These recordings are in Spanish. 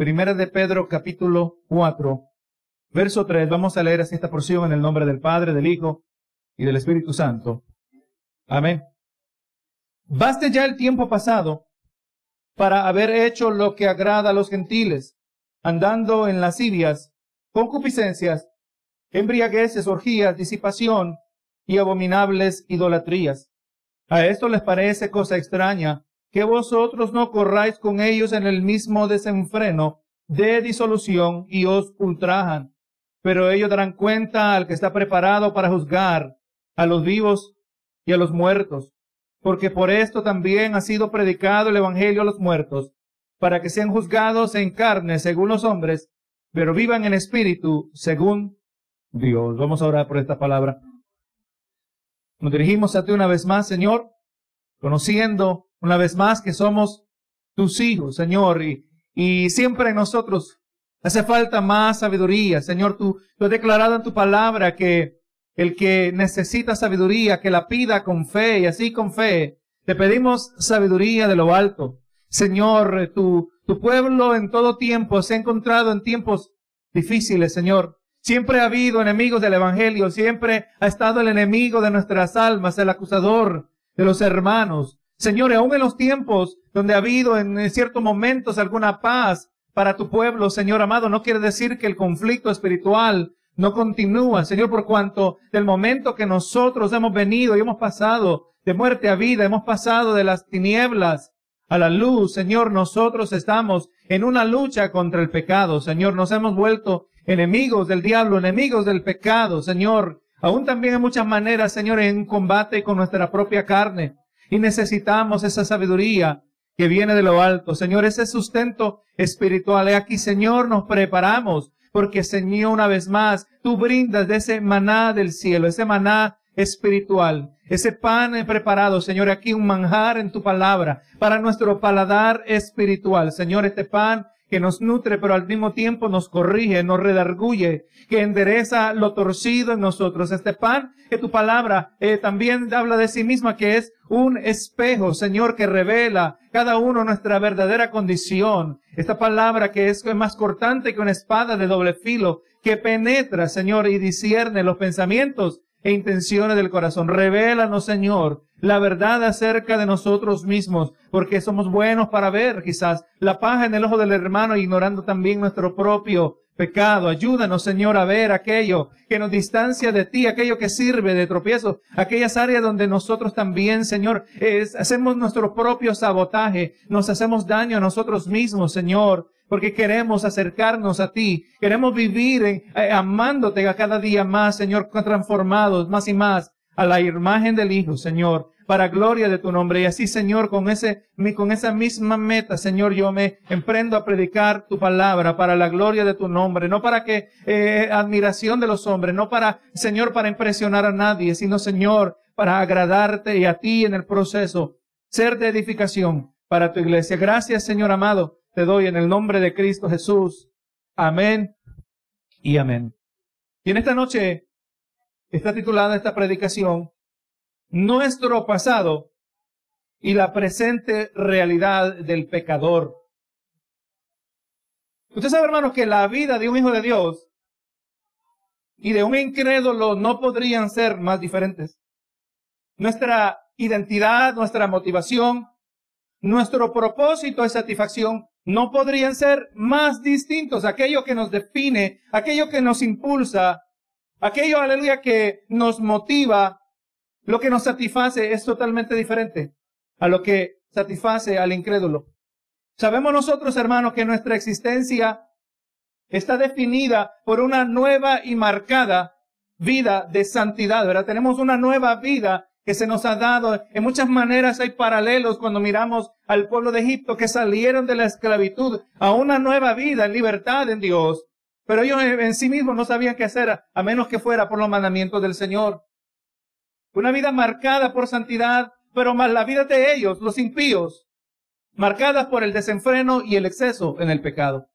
Primera de Pedro capítulo 4, verso 3. Vamos a leer así esta porción en el nombre del Padre, del Hijo y del Espíritu Santo. Amén. Baste ya el tiempo pasado para haber hecho lo que agrada a los gentiles, andando en lascivias, concupiscencias, embriagueces, orgías, disipación y abominables idolatrías. A esto les parece cosa extraña que vosotros no corráis con ellos en el mismo desenfreno de disolución y os ultrajan. Pero ellos darán cuenta al que está preparado para juzgar a los vivos y a los muertos, porque por esto también ha sido predicado el Evangelio a los muertos, para que sean juzgados en carne según los hombres, pero vivan en espíritu según Dios. Vamos a orar por esta palabra. Nos dirigimos a ti una vez más, Señor, conociendo una vez más que somos tus hijos, Señor, y, y siempre nosotros hace falta más sabiduría. Señor, tú, tú has declarado en tu palabra que el que necesita sabiduría, que la pida con fe y así con fe. Te pedimos sabiduría de lo alto. Señor, tu, tu pueblo en todo tiempo se ha encontrado en tiempos difíciles, Señor. Siempre ha habido enemigos del Evangelio, siempre ha estado el enemigo de nuestras almas, el acusador de los hermanos. Señor, aún en los tiempos donde ha habido en ciertos momentos alguna paz para tu pueblo, Señor amado, no quiere decir que el conflicto espiritual no continúa, Señor, por cuanto del momento que nosotros hemos venido y hemos pasado de muerte a vida, hemos pasado de las tinieblas a la luz, Señor, nosotros estamos en una lucha contra el pecado, Señor, nos hemos vuelto enemigos del diablo, enemigos del pecado, Señor. Aún también en muchas maneras, Señor, en combate con nuestra propia carne. Y necesitamos esa sabiduría que viene de lo alto. Señor, ese sustento espiritual. Y aquí, Señor, nos preparamos porque, Señor, una vez más, tú brindas de ese maná del cielo, ese maná espiritual, ese pan preparado, Señor, aquí un manjar en tu palabra para nuestro paladar espiritual. Señor, este pan que nos nutre, pero al mismo tiempo nos corrige, nos redarguye, que endereza lo torcido en nosotros. Este pan, que tu palabra eh, también habla de sí misma, que es un espejo, Señor, que revela cada uno nuestra verdadera condición. Esta palabra que es más cortante que una espada de doble filo, que penetra, Señor, y discierne los pensamientos e intenciones del corazón. Revélanos, Señor, la verdad acerca de nosotros mismos, porque somos buenos para ver quizás la paja en el ojo del hermano, ignorando también nuestro propio pecado. Ayúdanos, Señor, a ver aquello que nos distancia de ti, aquello que sirve de tropiezo, aquellas áreas donde nosotros también, Señor, hacemos nuestro propio sabotaje, nos hacemos daño a nosotros mismos, Señor porque queremos acercarnos a ti, queremos vivir en, eh, amándote a cada día más, Señor, transformados más y más a la imagen del Hijo, Señor, para gloria de tu nombre. Y así, Señor, con ese, con esa misma meta, Señor, yo me emprendo a predicar tu palabra para la gloria de tu nombre, no para que eh, admiración de los hombres, no para, Señor, para impresionar a nadie, sino, Señor, para agradarte y a ti en el proceso, ser de edificación para tu iglesia. Gracias, Señor amado te doy en el nombre de Cristo Jesús. Amén y amén. Y en esta noche está titulada esta predicación, Nuestro pasado y la presente realidad del pecador. Usted sabe, hermanos, que la vida de un hijo de Dios y de un incrédulo no podrían ser más diferentes. Nuestra identidad, nuestra motivación, nuestro propósito es satisfacción no podrían ser más distintos. Aquello que nos define, aquello que nos impulsa, aquello, aleluya, que nos motiva, lo que nos satisface es totalmente diferente a lo que satisface al incrédulo. Sabemos nosotros, hermanos, que nuestra existencia está definida por una nueva y marcada vida de santidad, ¿verdad? Tenemos una nueva vida que se nos ha dado. En muchas maneras hay paralelos cuando miramos al pueblo de Egipto que salieron de la esclavitud a una nueva vida en libertad en Dios. Pero ellos en sí mismos no sabían qué hacer a menos que fuera por los mandamientos del Señor. Una vida marcada por santidad, pero más la vida de ellos, los impíos, marcada por el desenfreno y el exceso en el pecado.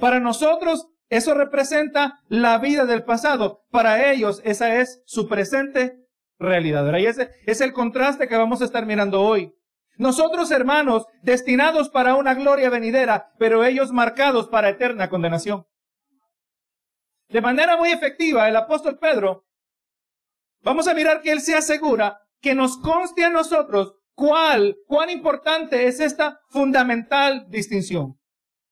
Para nosotros, eso representa la vida del pasado. Para ellos, esa es su presente realidad. Ese es el contraste que vamos a estar mirando hoy. Nosotros, hermanos, destinados para una gloria venidera, pero ellos marcados para eterna condenación. De manera muy efectiva, el apóstol Pedro, vamos a mirar que él se asegura que nos conste a nosotros cuál, cuán importante es esta fundamental distinción.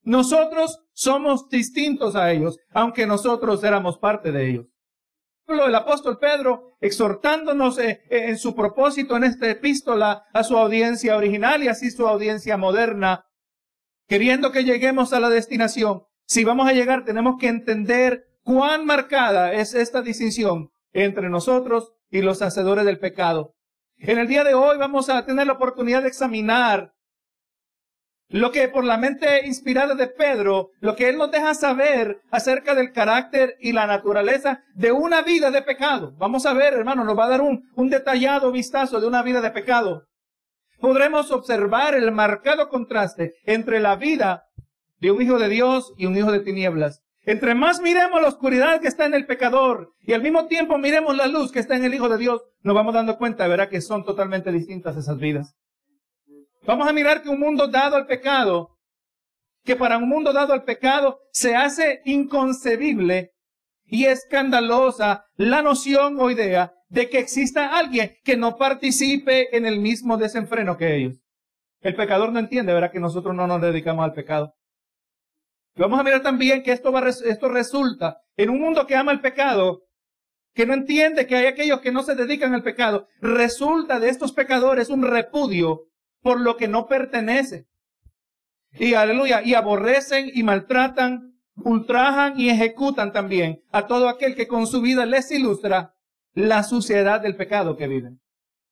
Nosotros somos distintos a ellos, aunque nosotros éramos parte de ellos. El apóstol Pedro exhortándonos eh, eh, en su propósito en esta epístola a su audiencia original y así su audiencia moderna, queriendo que lleguemos a la destinación. Si vamos a llegar, tenemos que entender cuán marcada es esta distinción entre nosotros y los hacedores del pecado. En el día de hoy vamos a tener la oportunidad de examinar lo que por la mente inspirada de Pedro, lo que él nos deja saber acerca del carácter y la naturaleza de una vida de pecado. Vamos a ver, hermano, nos va a dar un, un detallado vistazo de una vida de pecado. Podremos observar el marcado contraste entre la vida de un hijo de Dios y un hijo de tinieblas. Entre más miremos la oscuridad que está en el pecador y al mismo tiempo miremos la luz que está en el Hijo de Dios, nos vamos dando cuenta, verá que son totalmente distintas esas vidas. Vamos a mirar que un mundo dado al pecado, que para un mundo dado al pecado se hace inconcebible y escandalosa la noción o idea de que exista alguien que no participe en el mismo desenfreno que ellos. El pecador no entiende, verá que nosotros no nos dedicamos al pecado. Vamos a mirar también que esto, va, esto resulta en un mundo que ama el pecado, que no entiende que hay aquellos que no se dedican al pecado. Resulta de estos pecadores un repudio por lo que no pertenece. Y aleluya, y aborrecen y maltratan, ultrajan y ejecutan también a todo aquel que con su vida les ilustra la suciedad del pecado que viven.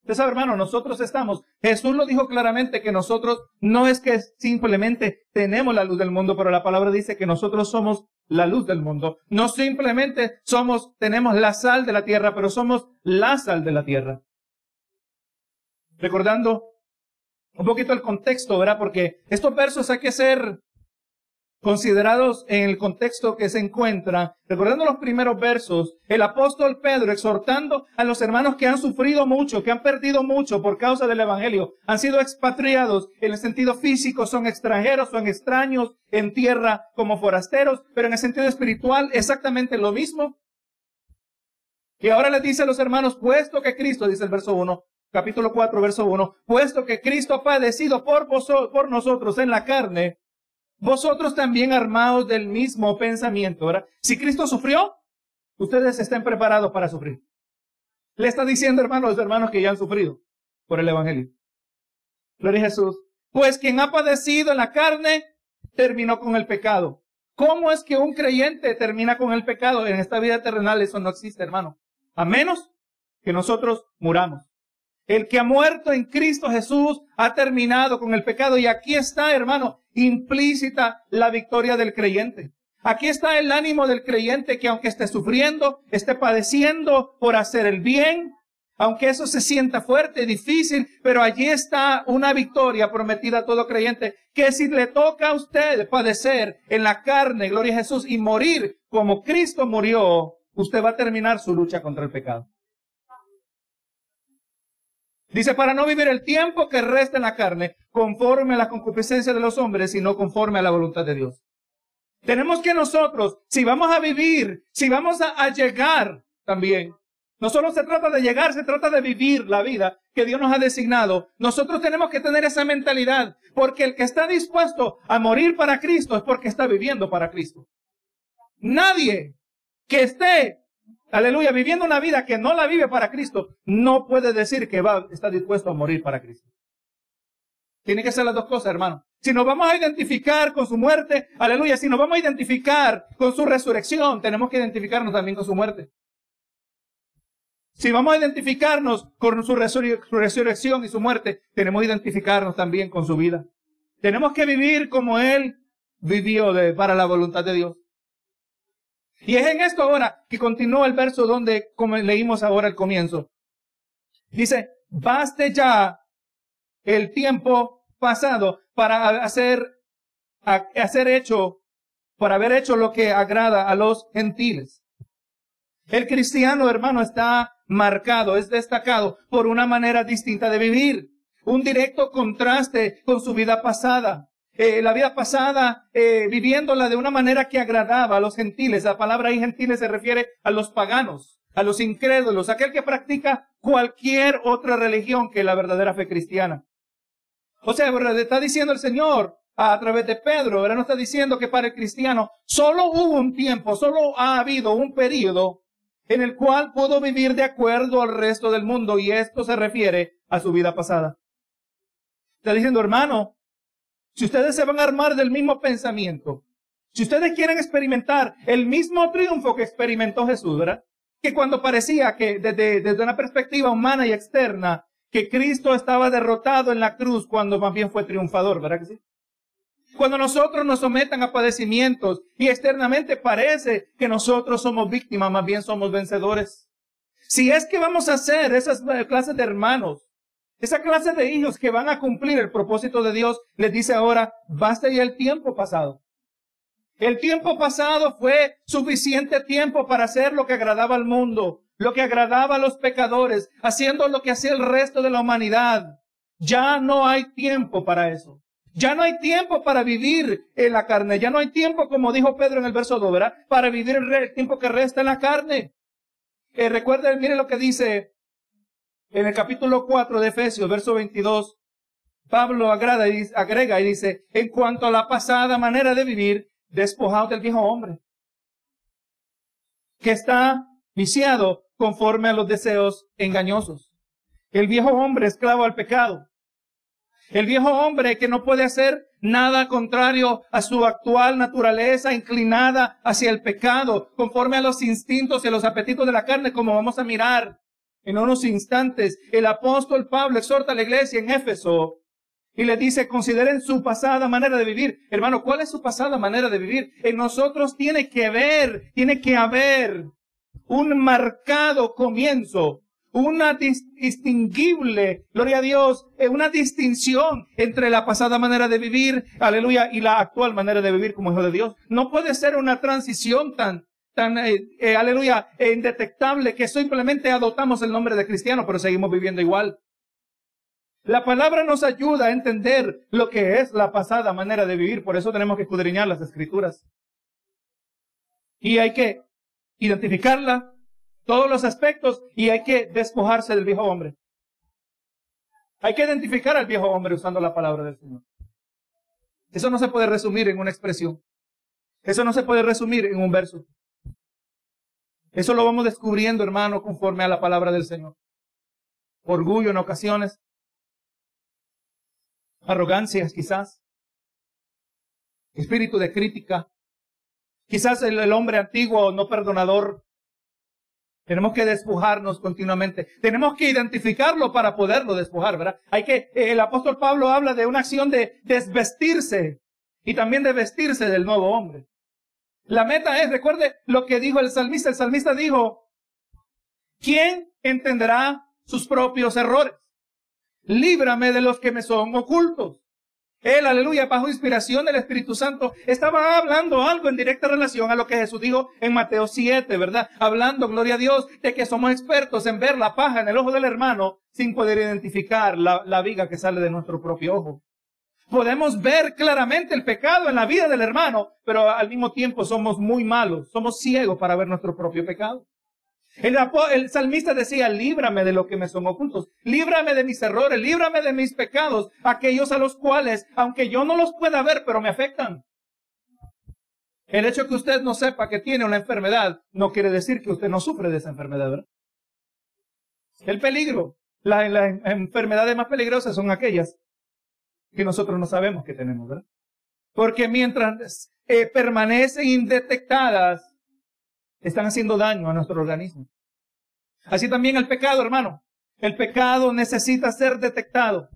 Usted sabe, hermano, nosotros estamos, Jesús lo dijo claramente que nosotros no es que simplemente tenemos la luz del mundo, pero la palabra dice que nosotros somos la luz del mundo. No simplemente somos, tenemos la sal de la tierra, pero somos la sal de la tierra. Recordando un poquito el contexto, ¿verdad? Porque estos versos hay que ser considerados en el contexto que se encuentra, recordando los primeros versos, el apóstol Pedro exhortando a los hermanos que han sufrido mucho, que han perdido mucho por causa del Evangelio, han sido expatriados en el sentido físico, son extranjeros, son extraños en tierra como forasteros, pero en el sentido espiritual exactamente lo mismo. Y ahora les dice a los hermanos, puesto que Cristo, dice el verso 1, capítulo 4, verso 1, puesto que Cristo ha padecido por, vosotros, por nosotros en la carne, vosotros también armados del mismo pensamiento. ¿verdad? Si Cristo sufrió, ustedes estén preparados para sufrir. Le está diciendo, hermanos, los hermanos que ya han sufrido por el Evangelio. Gloria a Jesús. Pues quien ha padecido en la carne, terminó con el pecado. ¿Cómo es que un creyente termina con el pecado? En esta vida terrenal eso no existe, hermano. A menos que nosotros muramos. El que ha muerto en Cristo Jesús ha terminado con el pecado. Y aquí está, hermano, implícita la victoria del creyente. Aquí está el ánimo del creyente que aunque esté sufriendo, esté padeciendo por hacer el bien, aunque eso se sienta fuerte, difícil, pero allí está una victoria prometida a todo creyente, que si le toca a usted padecer en la carne, gloria a Jesús, y morir como Cristo murió, usted va a terminar su lucha contra el pecado. Dice, para no vivir el tiempo que resta en la carne, conforme a la concupiscencia de los hombres, sino conforme a la voluntad de Dios. Tenemos que nosotros, si vamos a vivir, si vamos a, llegar también, no solo se trata de llegar, se trata de vivir la vida que Dios nos ha designado. Nosotros tenemos que tener esa mentalidad, porque el que está dispuesto a morir para Cristo es porque está viviendo para Cristo. Nadie que esté aleluya, viviendo una vida que no la vive para Cristo, no puede decir que va, está dispuesto a morir para Cristo. Tiene que ser las dos cosas, hermano. Si nos vamos a identificar con su muerte, aleluya, si nos vamos a identificar con su resurrección, tenemos que identificarnos también con su muerte. Si vamos a identificarnos con su resurrección y su muerte, tenemos que identificarnos también con su vida. Tenemos que vivir como Él vivió para la voluntad de Dios. Y es en esto ahora que continúa el verso donde leímos ahora al comienzo. Dice, baste ya el tiempo pasado para hacer, hacer hecho, para haber hecho lo que agrada a los gentiles. El cristiano, hermano, está marcado, es destacado por una manera distinta de vivir. un directo contraste con su vida pasada. Eh, la vida pasada, eh, viviéndola de una manera que agradaba a los gentiles. La palabra ahí gentiles se refiere a los paganos, a los incrédulos, aquel que practica cualquier otra religión que la verdadera fe cristiana. O sea, está diciendo el Señor a través de Pedro, ¿verdad? No está diciendo que para el cristiano solo hubo un tiempo, solo ha habido un periodo en el cual pudo vivir de acuerdo al resto del mundo y esto se refiere a su vida pasada. Está diciendo, hermano, si ustedes se van a armar del mismo pensamiento, si ustedes quieren experimentar el mismo triunfo que experimentó Jesús, ¿verdad? Que cuando parecía que desde, desde una perspectiva humana y externa, que Cristo estaba derrotado en la cruz cuando más bien fue triunfador, ¿verdad que sí? Cuando nosotros nos sometan a padecimientos y externamente parece que nosotros somos víctimas, más bien somos vencedores. Si es que vamos a ser esas clases de hermanos, esa clase de hijos que van a cumplir el propósito de Dios, les dice ahora, basta ya el tiempo pasado. El tiempo pasado fue suficiente tiempo para hacer lo que agradaba al mundo, lo que agradaba a los pecadores, haciendo lo que hacía el resto de la humanidad. Ya no hay tiempo para eso. Ya no hay tiempo para vivir en la carne. Ya no hay tiempo, como dijo Pedro en el verso 2, ¿verdad? Para vivir el tiempo que resta en la carne. Eh, recuerden, miren lo que dice en el capítulo 4 de Efesios, verso 22. Pablo agrada y, agrega y dice, en cuanto a la pasada manera de vivir, despojados del viejo hombre, que está viciado conforme a los deseos engañosos. El viejo hombre esclavo al pecado el viejo hombre que no puede hacer nada contrario a su actual naturaleza inclinada hacia el pecado, conforme a los instintos y a los apetitos de la carne, como vamos a mirar en unos instantes. El apóstol Pablo exhorta a la iglesia en Éfeso y le dice, consideren su pasada manera de vivir. Hermano, ¿cuál es su pasada manera de vivir? En nosotros tiene que ver, tiene que haber un marcado comienzo una distinguible, gloria a Dios, eh, una distinción entre la pasada manera de vivir, aleluya, y la actual manera de vivir como hijo de Dios. No puede ser una transición tan, tan, eh, eh, aleluya, indetectable que simplemente adoptamos el nombre de cristiano, pero seguimos viviendo igual. La palabra nos ayuda a entender lo que es la pasada manera de vivir, por eso tenemos que escudriñar las escrituras. Y hay que identificarla, todos los aspectos y hay que despojarse del viejo hombre. Hay que identificar al viejo hombre usando la palabra del Señor. Eso no se puede resumir en una expresión. Eso no se puede resumir en un verso. Eso lo vamos descubriendo, hermano, conforme a la palabra del Señor. Orgullo en ocasiones. Arrogancias quizás. Espíritu de crítica. Quizás el, hombre antiguo no perdonador tenemos que despojarnos continuamente. Tenemos que identificarlo para poderlo despojar, ¿verdad? Hay que, el apóstol Pablo habla de una acción de desvestirse y también de vestirse del nuevo hombre. La meta es, recuerde lo que dijo el salmista. El salmista dijo, ¿quién entenderá sus propios errores? Líbrame de los que me son ocultos. Él, aleluya, bajo inspiración del Espíritu Santo, estaba hablando algo en directa relación a lo que Jesús dijo en Mateo 7, ¿verdad? Hablando, gloria a Dios, de que somos expertos en ver la paja en el ojo del hermano sin poder identificar la, la viga que sale de nuestro propio ojo. Podemos ver claramente el pecado en la vida del hermano, pero al mismo tiempo somos muy malos, somos ciegos para ver nuestro propio pecado. El, salmista decía, líbrame de lo que me son ocultos, líbrame de mis errores, líbrame de mis pecados, aquellos a los cuales, aunque yo no los pueda ver, pero me afectan. El hecho que usted no sepa que tiene una enfermedad no quiere decir que usted no sufre de esa enfermedad, ¿verdad? El peligro, las la enfermedades más peligrosas son aquellas que nosotros no sabemos que tenemos, ¿verdad? Porque mientras eh, permanecen indetectadas, están haciendo daño a nuestro organismo. Así también el pecado, hermano. El pecado necesita ser detectado.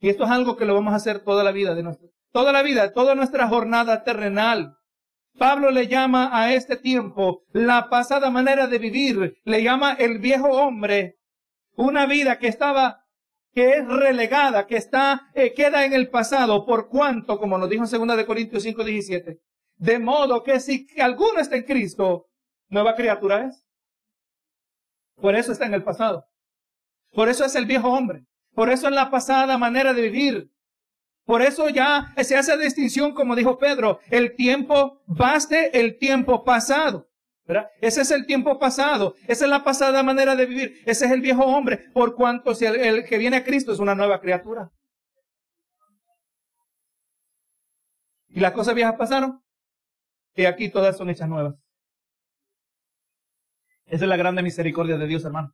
Y esto es algo que lo vamos a hacer toda la vida de nuestra, toda la vida, toda nuestra jornada terrenal. Pablo le llama a este tiempo la pasada manera de vivir, le llama el viejo hombre, una vida que estaba, que es relegada, que está, eh, queda en el pasado, por cuanto, como nos dijo en 2 de Corintios 5, 17, de modo que si alguno está en Cristo, nueva criatura es. Por eso está en el pasado. Por eso es el viejo hombre. Por eso es la pasada manera de vivir. Por eso ya se hace distinción, como dijo Pedro, el tiempo baste el tiempo pasado. Ese es el tiempo pasado, esa es la pasada manera de vivir, ese es el viejo hombre, por cuanto si el, que viene a Cristo es una nueva criatura. ¿Y las cosas viejas pasaron? Y aquí todas son hechas nuevas. Esa es la grande misericordia de Dios, hermano.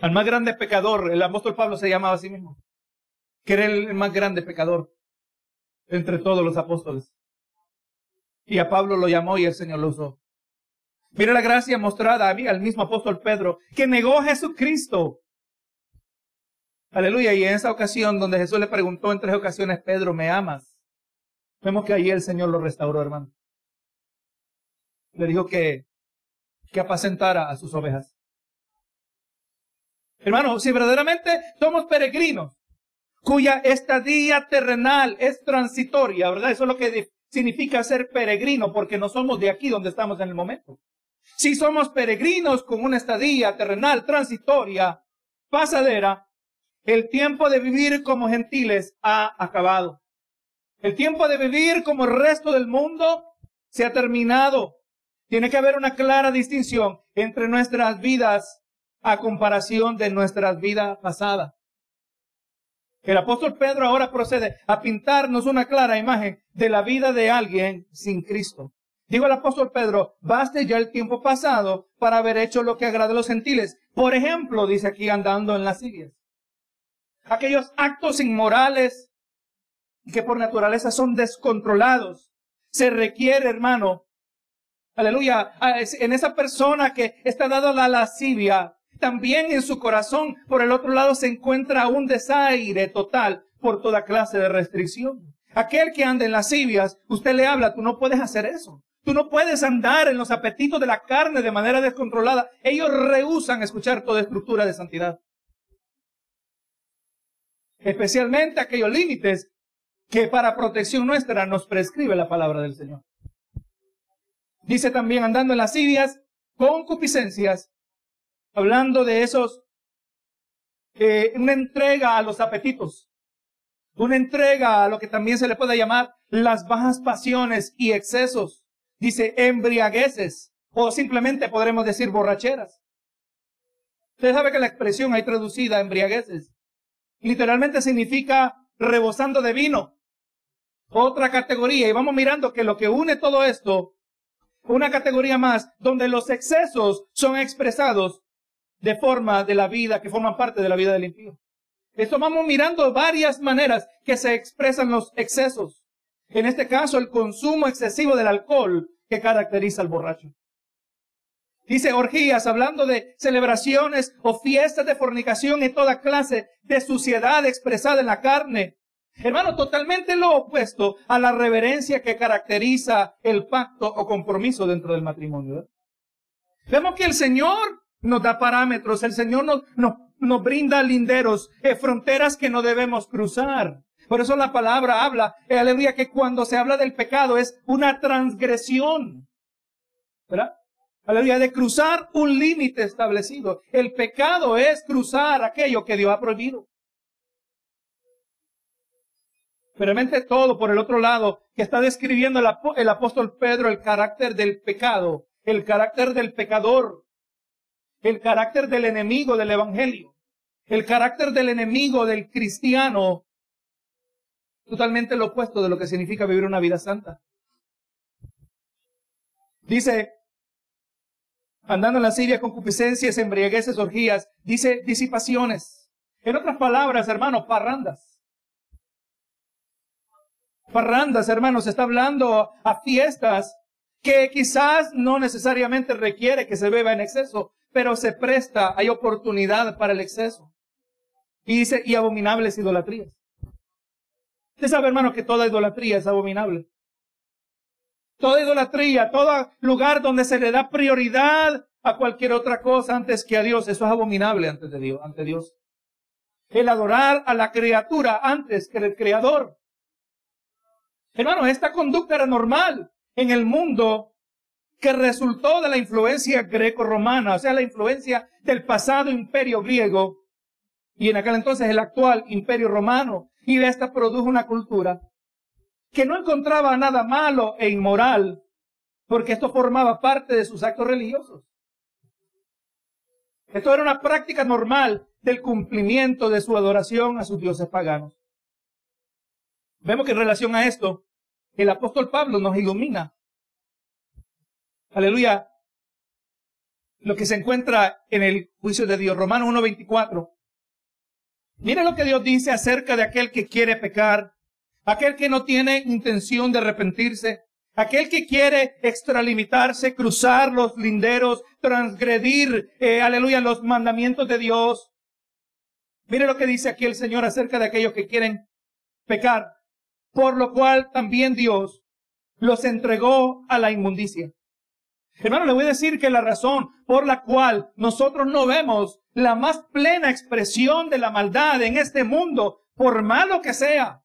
Al más grande pecador, el apóstol Pablo se llamaba a sí mismo que era el más grande pecador entre todos los apóstoles. Y a Pablo lo llamó y el Señor lo usó. Mira la gracia mostrada al mismo apóstol Pedro, que negó a Jesucristo. Aleluya. Y en esa ocasión donde Jesús le preguntó en tres ocasiones, Pedro, ¿me amas? Vemos que allí el Señor lo restauró, hermano. Le dijo que, que apacentara a sus ovejas. Hermano, si verdaderamente somos peregrinos, cuya estadía terrenal es transitoria, ¿verdad? Eso es lo que significa ser peregrino, porque no somos de aquí donde estamos en el momento. Si somos peregrinos con una estadía terrenal transitoria, pasadera, el tiempo de vivir como gentiles ha acabado. El tiempo de vivir como el resto del mundo se ha terminado. Tiene que haber una clara distinción entre nuestras vidas a comparación de nuestras vidas pasadas. El apóstol Pedro ahora procede a pintarnos una clara imagen de la vida de alguien sin Cristo. Digo el apóstol Pedro, baste ya el tiempo pasado para haber hecho lo que agrada a los gentiles. Por ejemplo, dice aquí andando en las sirias. Aquellos actos inmorales que por naturaleza son descontrolados. Se requiere, hermano, aleluya, en esa persona que está dado a la lascivia, también en su corazón, por el otro lado, se encuentra un desaire total por toda clase de restricción. Aquel que anda en lascivias, usted le habla, tú no puedes hacer eso. Tú no puedes andar en los apetitos de la carne de manera descontrolada. Ellos rehusan escuchar toda estructura de santidad. Especialmente aquellos límites que para protección nuestra nos prescribe la palabra del Señor. Dice también andando en lascivias, concupiscencias, hablando de esos, eh, una entrega a los apetitos, una entrega a lo que también se le puede llamar las bajas pasiones y excesos, dice embriagueces, o simplemente podremos decir borracheras. Usted sabe que la expresión ahí traducida embriagueces literalmente significa rebosando de vino. Otra categoría, y vamos mirando que lo que une todo esto, una categoría más, donde los excesos son expresados de forma de la vida, que forman parte de la vida del impío. Esto vamos mirando varias maneras que se expresan los excesos. En este caso, el consumo excesivo del alcohol que caracteriza al borracho. Dice orgías, hablando de celebraciones o fiestas de fornicación y toda clase de suciedad expresada en la carne. Hermano, totalmente lo opuesto a la reverencia que caracteriza el pacto o compromiso dentro del matrimonio. Vemos que el Señor nos da parámetros, el Señor nos, nos, brinda linderos, eh, fronteras que no debemos cruzar. Por eso la palabra habla, eh, aleluya, que cuando se habla del pecado es una transgresión. ¿Verdad? Aleluya, de cruzar un límite establecido. El pecado es cruzar aquello que Dios ha prohibido. Realmente todo por el otro lado, que está describiendo el apóstol Pedro el carácter del pecado, el carácter del pecador, el carácter del enemigo del Evangelio, el carácter del enemigo del cristiano, totalmente lo opuesto de lo que significa vivir una vida santa. Dice, andando en la Siria, concupiscencias, embriagueces, orgías, dice disipaciones. En otras palabras, hermanos, parrandas. Parrandas, hermanos, está hablando a fiestas que quizás no necesariamente requiere que se beba en exceso, pero se presta, hay oportunidad para el exceso. Y dice, y abominables idolatrías. Usted sabe, hermano, que toda idolatría es abominable. Toda idolatría, todo lugar donde se le da prioridad a cualquier otra cosa antes que a Dios, eso es abominable ante Dios, ante Dios. El adorar a la criatura antes que el creador. Hermano, esta conducta era normal en el mundo que resultó de la influencia greco-romana, o sea, la influencia del pasado imperio griego, y en aquel entonces el actual imperio romano, y esta produjo una cultura que no encontraba nada malo e inmoral, porque esto formaba parte de sus actos religiosos. Esto era una práctica normal del cumplimiento de su adoración a sus dioses paganos. Vemos que en relación a esto, el apóstol Pablo nos ilumina. Aleluya. Lo que se encuentra en el juicio de Dios, Romanos 1.24. Mira lo que Dios dice acerca de aquel que quiere pecar, aquel que no tiene intención de arrepentirse, aquel que quiere extralimitarse, cruzar los linderos, transgredir, eh, aleluya, los mandamientos de Dios. Mire lo que dice aquí el Señor acerca de aquellos que quieren pecar, por lo cual también Dios los entregó a la inmundicia. Hermano, le voy a decir que la razón por la cual nosotros no vemos la más plena expresión de la maldad en este mundo, por malo que sea,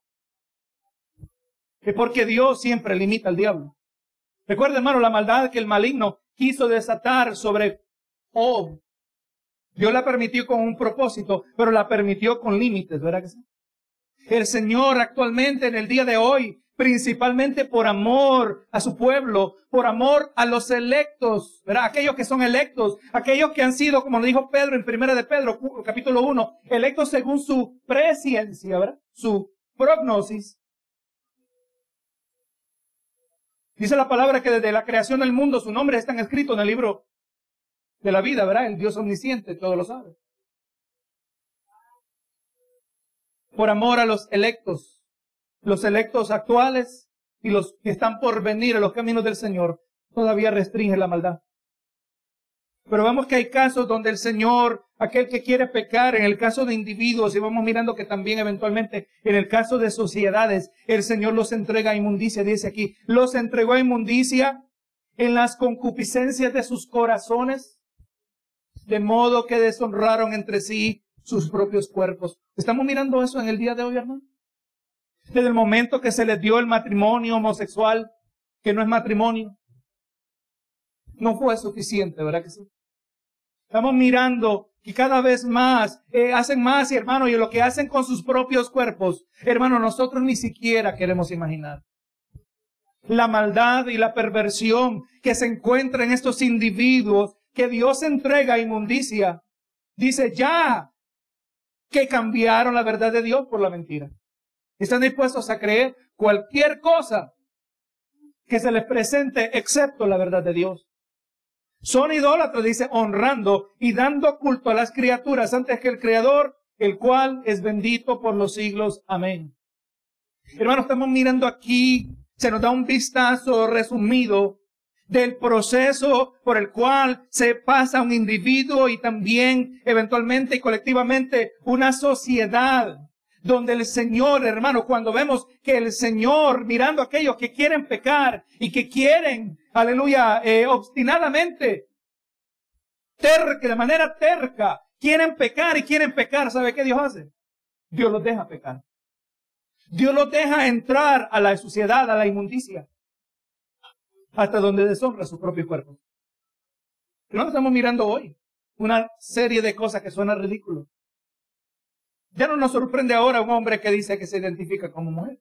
es porque Dios siempre limita al diablo. Recuerda, hermano, la maldad que el maligno quiso desatar sobre Job. Dios la permitió con un propósito, pero la permitió con límites, ¿verdad que sí? El Señor actualmente, en el día de hoy, principalmente por amor a su pueblo, por amor a los electos, ¿verdad? aquellos que son electos, aquellos que han sido, como lo dijo Pedro en primera de Pedro, capítulo 1, electos según su presciencia, ¿verdad? su prognosis. Dice la palabra que desde la creación del mundo su nombre está escrito en el libro de la vida, ¿verdad? El Dios omnisciente, todo lo sabe. Por amor a los electos, los electos actuales y los que están por venir a los caminos del Señor, todavía restringe la maldad. Pero vemos que hay casos donde el Señor, aquel que quiere pecar, en el caso de individuos, y vamos mirando que también eventualmente en el caso de sociedades, el Señor los entrega a inmundicia, dice aquí, los entregó a inmundicia en las concupiscencias de sus corazones, de modo que deshonraron entre sí sus propios cuerpos. ¿Estamos mirando eso en el día de hoy, hermano? desde el momento que se les dio el matrimonio homosexual, que no es matrimonio, no fue suficiente, ¿verdad que sí? Estamos mirando que cada vez más eh, hacen más, hermano, y lo que hacen con sus propios cuerpos, hermano, nosotros ni siquiera queremos imaginar. La maldad y la perversión que se encuentra en estos individuos que Dios entrega a inmundicia. Dice ya que cambiaron la verdad de Dios por la mentira. Están dispuestos a creer cualquier cosa que se les presente excepto la verdad de Dios. Son idólatras, dice, honrando y dando culto a las criaturas antes que el Creador, el cual es bendito por los siglos. Amén. Hermanos, estamos mirando aquí, se nos da un vistazo resumido del proceso por el cual se pasa un individuo y también eventualmente y colectivamente una sociedad donde el Señor, hermano, cuando vemos que el Señor, mirando a aquellos que quieren pecar y que quieren, aleluya, eh, obstinadamente, terca, de manera terca, quieren pecar y quieren pecar, ¿sabe qué Dios hace? Dios los deja pecar. Dios los deja entrar a la suciedad, a la inmundicia, hasta donde deshonra su propio cuerpo. No estamos mirando hoy una serie de cosas que suenan ridículas. Ya no nos sorprende ahora un hombre que dice que se identifica como mujer.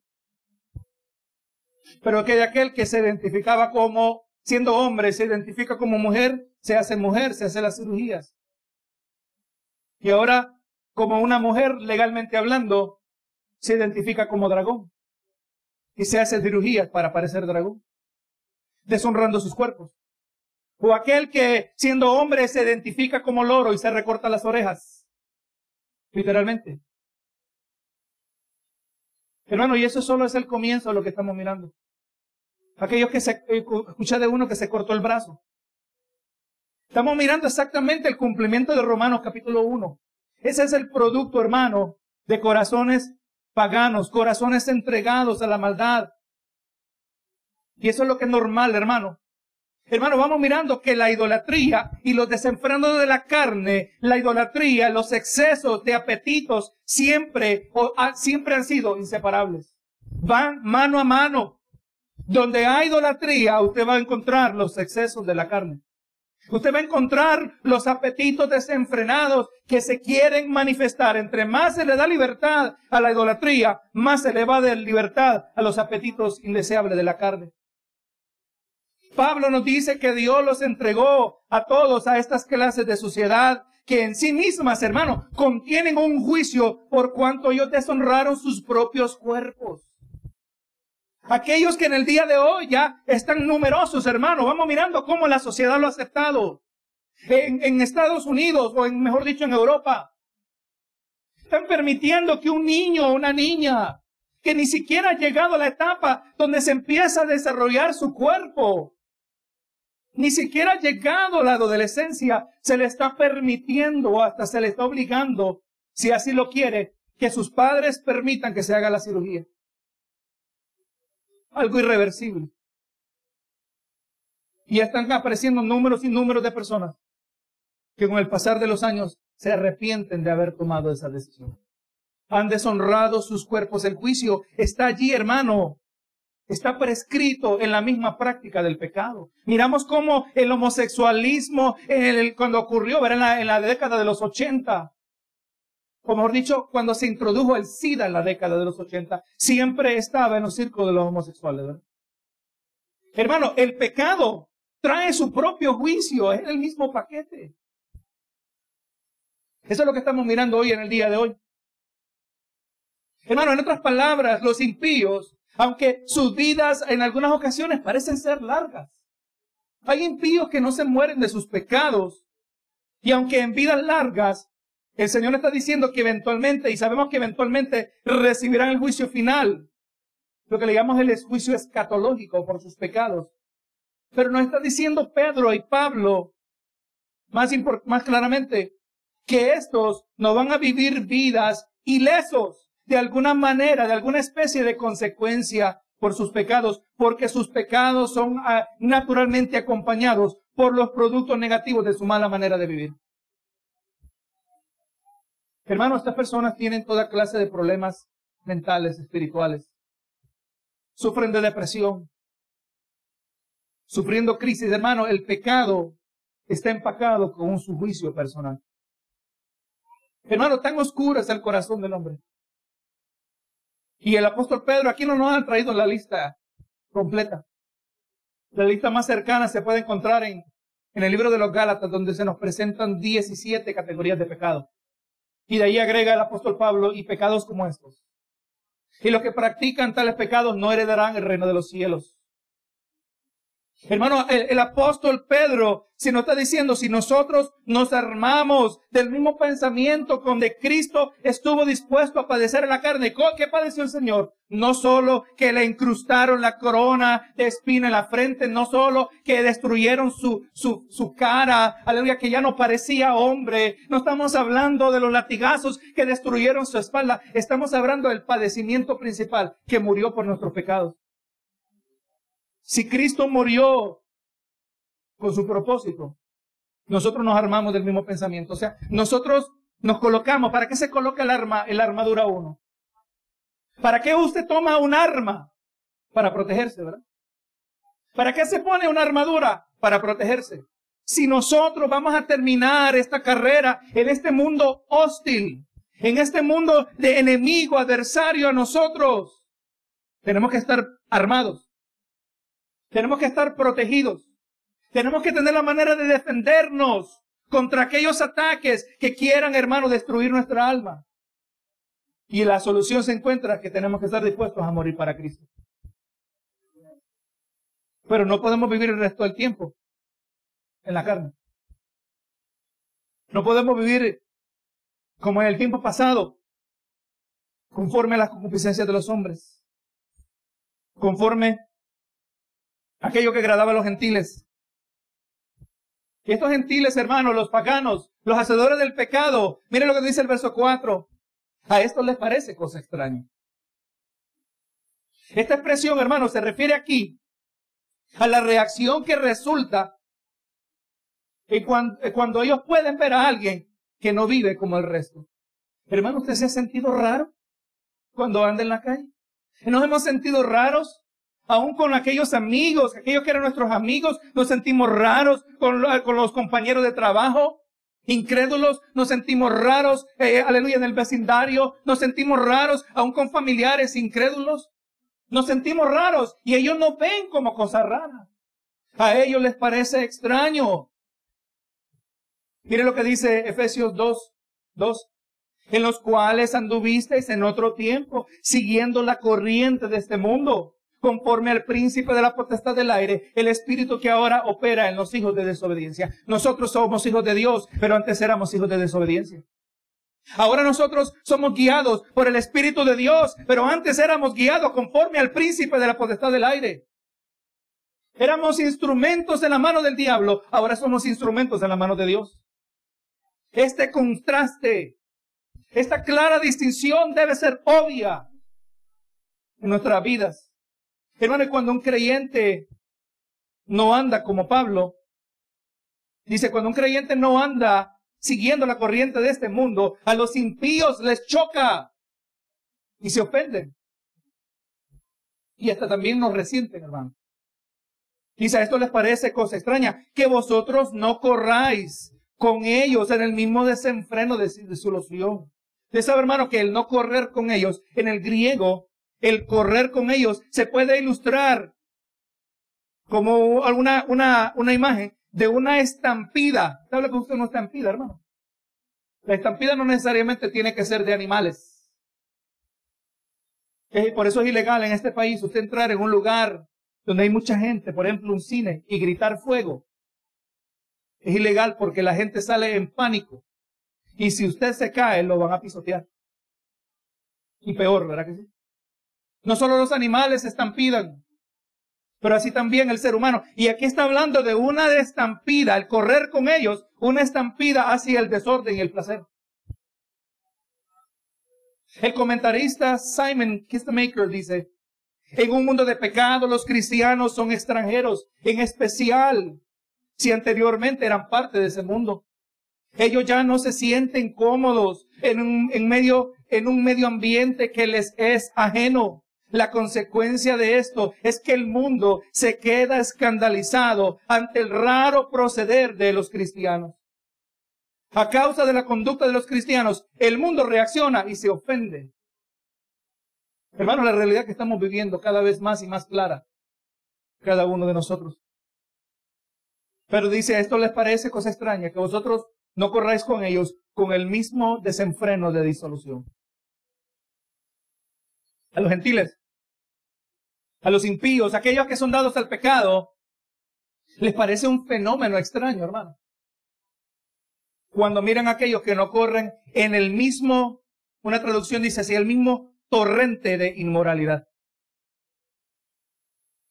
Pero que aquel que se identificaba como, siendo hombre, se identifica como mujer, se hace mujer, se hace las cirugías. Y ahora, como una mujer, legalmente hablando, se identifica como dragón. Y se hace cirugías para parecer dragón. Deshonrando sus cuerpos. O aquel que, siendo hombre, se identifica como loro y se recorta las orejas literalmente. Hermano, y eso solo es el comienzo de lo que estamos mirando. Aquellos que se eh, escucha de uno que se cortó el brazo. Estamos mirando exactamente el cumplimiento de Romanos capítulo 1. Ese es el producto, hermano, de corazones paganos, corazones entregados a la maldad. Y eso es lo que es normal, hermano. Hermano, vamos mirando que la idolatría y los desenfrenos de la carne, la idolatría, los excesos de apetitos, siempre, siempre han sido inseparables. Van mano a mano. Donde hay idolatría, usted va a encontrar los excesos de la carne. Usted va a encontrar los apetitos desenfrenados que se quieren manifestar. Entre más se le da libertad a la idolatría, más se le va de libertad a los apetitos indeseables de la carne. Pablo nos dice que Dios los entregó a todos a estas clases de sociedad que en sí mismas, hermano, contienen un juicio por cuanto ellos deshonraron sus propios cuerpos. Aquellos que en el día de hoy ya están numerosos, hermano, vamos mirando cómo la sociedad lo ha aceptado. En, en Estados Unidos, o en, mejor dicho, en Europa, están permitiendo que un niño o una niña que ni siquiera ha llegado a la etapa donde se empieza a desarrollar su cuerpo, ni siquiera llegado a la adolescencia, se le está permitiendo o hasta se le está obligando, si así lo quiere, que sus padres permitan que se haga la cirugía. Algo irreversible. Y están apareciendo números y números de personas que con el pasar de los años se arrepienten de haber tomado esa decisión. Han deshonrado sus cuerpos. El juicio está allí, hermano está prescrito en la misma práctica del pecado. Miramos cómo el homosexualismo, cuando ocurrió en la, en la década de los 80, o mejor dicho, cuando se introdujo el SIDA en la década de los 80, siempre estaba en los círculos de los homosexuales. Hermano, el pecado trae su propio juicio, es el mismo paquete. Eso es lo que estamos mirando hoy en el día de hoy. Hermano, en otras palabras, los impíos aunque sus vidas en algunas ocasiones parecen ser largas. Hay impíos que no se mueren de sus pecados. Y aunque en vidas largas, el Señor está diciendo que eventualmente, y sabemos que eventualmente recibirán el juicio final, lo que le llamamos el juicio escatológico por sus pecados. Pero nos está diciendo Pedro y Pablo, más, más claramente, que estos no van a vivir vidas ilesos de alguna manera, de alguna especie de consecuencia por sus pecados, porque sus pecados son ah, naturalmente acompañados por los productos negativos de su mala manera de vivir. Hermanos, estas personas tienen toda clase de problemas mentales, espirituales. Sufren de depresión, sufriendo crisis. Hermano, el pecado está empacado con su juicio personal. Hermano, tan oscuro es el corazón del hombre y el apóstol Pedro aquí no nos ha traído la lista completa. La lista más cercana se puede encontrar en, en el libro de los Gálatas, donde se nos presentan 17 categorías de pecado. Y de ahí agrega el apóstol Pablo y pecados como estos. Y los que practican tales pecados no heredarán el reino de los cielos. Hermano, el, apóstol Pedro si nos está diciendo, si nosotros nos armamos del mismo pensamiento con de Cristo estuvo dispuesto a padecer en la carne, ¿qué padeció el Señor? No solo que le incrustaron la corona de espina en la frente, no solo que destruyeron su, su, su cara, aleluya, que ya no parecía hombre. No estamos hablando de los latigazos que destruyeron su espalda. Estamos hablando del padecimiento principal que murió por nuestros pecados. Si Cristo murió con su propósito, nosotros nos armamos del mismo pensamiento. O sea, nosotros nos colocamos. ¿Para qué se coloca el arma, la armadura uno? ¿Para qué usted toma un arma? Para protegerse, ¿verdad? ¿Para qué se pone una armadura? Para protegerse. Si nosotros vamos a terminar esta carrera en este mundo hostil, en este mundo de enemigo, adversario a nosotros, tenemos que estar armados. Tenemos que estar protegidos. Tenemos que tener la manera de defendernos contra aquellos ataques que quieran, hermano, destruir nuestra alma. Y la solución se encuentra que tenemos que estar dispuestos a morir para Cristo. Pero no podemos vivir el resto del tiempo en la carne. No podemos vivir como en el tiempo pasado, conforme a las concupiscencias de los hombres, conforme aquello que agradaba a los gentiles. Estos gentiles, hermanos, los paganos, los hacedores del pecado, miren lo que dice el verso 4. A esto les parece cosa extraña. Esta expresión, hermano, se refiere aquí a la reacción que resulta cuando, cuando ellos pueden ver a alguien que no vive como el resto. Hermano, ¿usted se ha sentido raro cuando anda en la calle? ¿Nos hemos sentido raros Aún con aquellos amigos, aquellos que eran nuestros amigos, nos sentimos raros con, los compañeros de trabajo. Incrédulos, nos sentimos raros, eh, aleluya, en el vecindario, nos sentimos raros, aún con familiares incrédulos. Nos sentimos raros y ellos no ven como cosa rara. A ellos les parece extraño. Mire lo que dice Efesios 2, 2. En los cuales anduvisteis en otro tiempo, siguiendo la corriente de este mundo, conforme al príncipe de la potestad del aire, el espíritu que ahora opera en los hijos de desobediencia. Nosotros somos hijos de Dios, pero antes éramos hijos de desobediencia. Ahora nosotros somos guiados por el Espíritu de Dios, pero antes éramos guiados conforme al príncipe de la potestad del aire. Éramos instrumentos en la mano del diablo, ahora somos instrumentos en la mano de Dios. Este contraste, esta clara distinción debe ser obvia en nuestras vidas. Hermano, cuando un creyente no anda como Pablo, dice, cuando un creyente no anda siguiendo la corriente de este mundo, a los impíos les choca y se ofenden. Y hasta también nos resienten, hermano. Dice, esto les parece cosa extraña, que vosotros no corráis con ellos en el mismo desenfreno de disolución. De sabe, hermano, que el no correr con ellos en el griego el correr con ellos se puede ilustrar como alguna, una, una imagen de una estampida. ¿Sabe lo que usted una estampida, hermano? La estampida no necesariamente tiene que ser de animales. Por eso es ilegal en este país usted entrar en un lugar donde hay mucha gente, por ejemplo un cine, y gritar fuego. Es ilegal porque la gente sale en pánico. Y si usted se cae, lo van a pisotear. Y peor, ¿verdad que sí? No solo los animales estampidan, pero así también el ser humano. Y aquí está hablando de una estampida, el correr con ellos, una estampida hacia el desorden y el placer. El comentarista Simon Kistemaker dice, en un mundo de pecado los cristianos son extranjeros, en especial si anteriormente eran parte de ese mundo. Ellos ya no se sienten cómodos en un, en medio, en un medio ambiente que les es ajeno. La consecuencia de esto es que el mundo se queda escandalizado ante el raro proceder de los cristianos. A causa de la conducta de los cristianos, el mundo reacciona y se ofende. Hermano, la realidad que estamos viviendo cada vez más y más clara, cada uno de nosotros. Pero dice, esto les parece cosa extraña, que vosotros no corráis con ellos con el mismo desenfreno de disolución. A los gentiles, a los impíos, aquellos que son dados al pecado, les parece un fenómeno extraño, hermano. Cuando miran aquellos que no corren en el mismo, una traducción dice así, el mismo torrente de inmoralidad.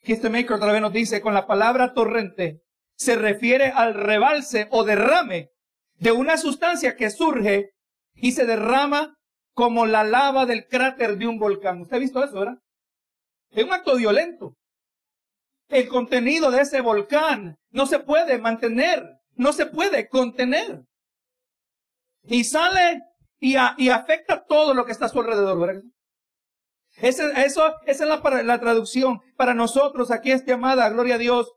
Este Maker otra vez nos dice, con la palabra torrente se refiere al rebalse o derrame de una sustancia que surge y se derrama como la lava del cráter de un volcán. ¿Usted ha visto eso, verdad? Es un acto violento. El contenido de ese volcán no se puede mantener, no se puede contener. Y sale y, afecta todo lo que está a su alrededor, eso, esa es la, la traducción. Para nosotros, aquí es llamada, gloria a Dios,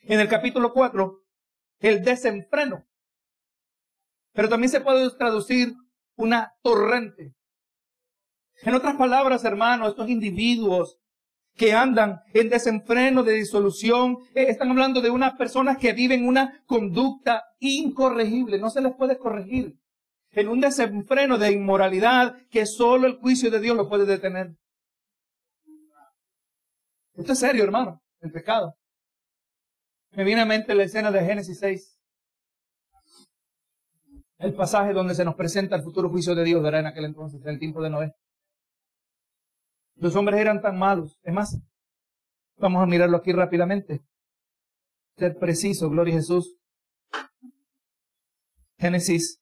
en el capítulo 4, el desenfreno. Pero también se puede traducir una torrente. En otras palabras, hermanos, estos individuos que andan en desenfreno de disolución. Eh, están hablando de unas personas que viven una conducta incorregible, no se les puede corregir. En un desenfreno de inmoralidad que solo el juicio de Dios lo puede detener. Esto es serio, hermano, el pecado. Me viene a mente la escena de Génesis 6. El pasaje donde se nos presenta el futuro juicio de Dios, ¿verdad? En aquel entonces, en el tiempo de Noé. Los hombres eran tan malos. Es más, vamos a mirarlo aquí rápidamente. Ser preciso, gloria a Jesús. Génesis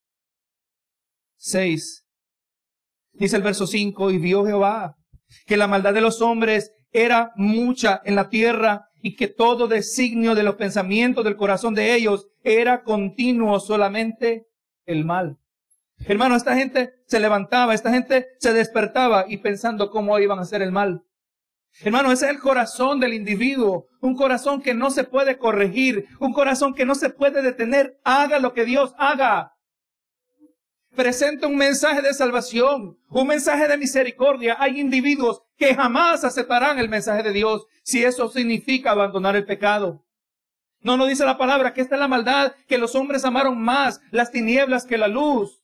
6. Dice el verso 5, y vio Jehová que la maldad de los hombres era mucha en la tierra y que todo designio de los pensamientos del corazón de ellos era continuo solamente el mal. Hermano, esta gente se levantaba, esta gente se despertaba y pensando cómo iban a hacer el mal. Hermano, ese es el corazón del individuo, un corazón que no se puede corregir, un corazón que no se puede detener. Haga lo que Dios haga. Presenta un mensaje de salvación, un mensaje de misericordia. Hay individuos que jamás aceptarán el mensaje de Dios si eso significa abandonar el pecado. No nos dice la palabra que esta es la maldad, que los hombres amaron más las tinieblas que la luz.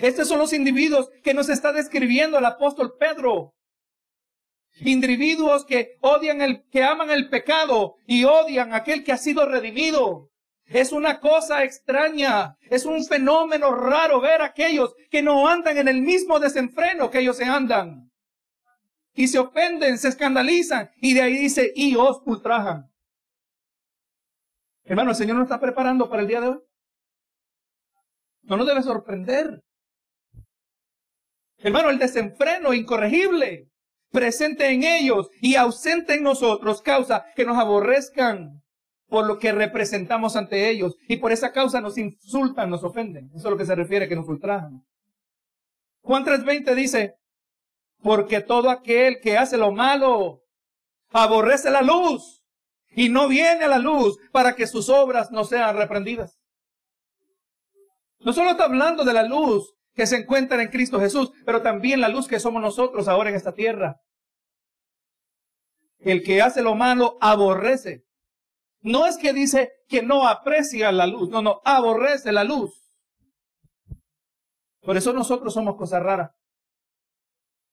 Estos son los individuos que nos está describiendo el apóstol Pedro. Individuos que odian el, que aman el pecado y odian aquel que ha sido redimido. Es una cosa extraña, es un fenómeno raro ver a aquellos que no andan en el mismo desenfreno que ellos se andan. Y se ofenden, se escandalizan y de ahí dice, y os ultrajan. Hermano, el Señor nos está preparando para el día de hoy. No nos debe sorprender. Hermano, el desenfreno incorregible presente en ellos y ausente en nosotros causa que nos aborrezcan por lo que representamos ante ellos y por esa causa nos insultan, nos ofenden. Eso es lo que se refiere que nos ultrajan. Juan 3:20 dice, porque todo aquel que hace lo malo aborrece la luz y no viene a la luz para que sus obras no sean reprendidas. No solo está hablando de la luz que se encuentra en Cristo Jesús, pero también la luz que somos nosotros ahora en esta tierra. El que hace lo malo aborrece. No es que dice que no aprecia la luz, no, no, aborrece la luz. Por eso nosotros somos cosas raras.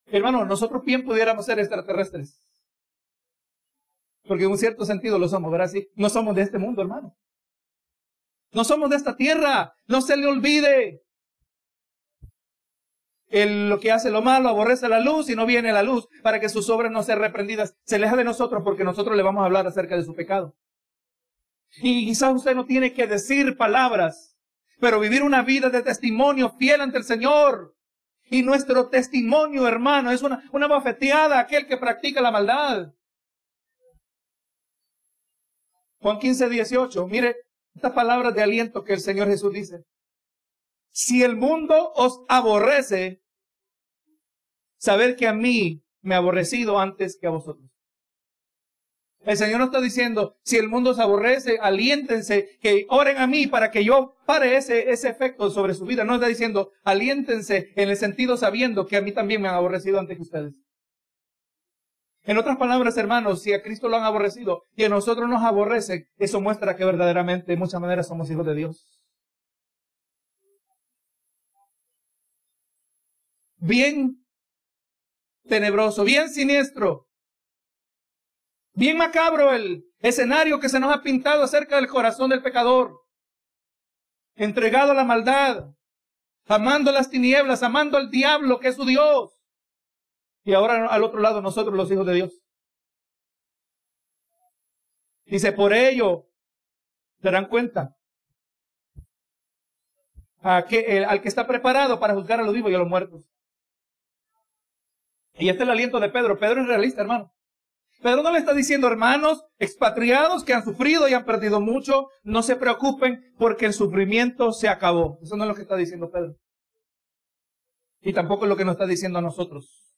Hermano, nosotros bien pudiéramos ser extraterrestres. Porque en un cierto sentido lo somos, ¿verdad? Sí, no somos de este mundo, hermano. No somos de esta tierra. No se le olvide. El, lo que hace lo malo aborrece la luz y no viene la luz para que sus obras no sean reprendidas. Se aleja de nosotros porque nosotros le vamos a hablar acerca de su pecado. Y quizás usted no tiene que decir palabras, pero vivir una vida de testimonio fiel ante el Señor. Y nuestro testimonio, hermano, es una, una bofeteada a aquel que practica la maldad. Juan 15, 18. Mire estas palabras de aliento que el Señor Jesús dice. Si el mundo os aborrece, saber que a mí me ha aborrecido antes que a vosotros. El Señor nos está diciendo, si el mundo se aborrece, aliéntense, que oren a mí para que yo pare ese, ese efecto sobre su vida. No está diciendo, aliéntense en el sentido sabiendo que a mí también me han aborrecido antes que ustedes. En otras palabras, hermanos, si a Cristo lo han aborrecido y a nosotros nos aborrece, eso muestra que verdaderamente de muchas maneras somos hijos de Dios. Bien tenebroso, bien siniestro, bien macabro el escenario que se nos ha pintado acerca del corazón del pecador, entregado a la maldad, amando las tinieblas, amando al diablo que es su Dios. Y ahora al otro lado nosotros los hijos de Dios. Dice, por ello, darán cuenta a que, al que está preparado para juzgar a los vivos y a los muertos. Y este es el aliento de Pedro. Pedro es realista, hermano. Pedro no le está diciendo, hermanos expatriados que han sufrido y han perdido mucho, no se preocupen porque el sufrimiento se acabó. Eso no es lo que está diciendo Pedro. Y tampoco es lo que nos está diciendo a nosotros.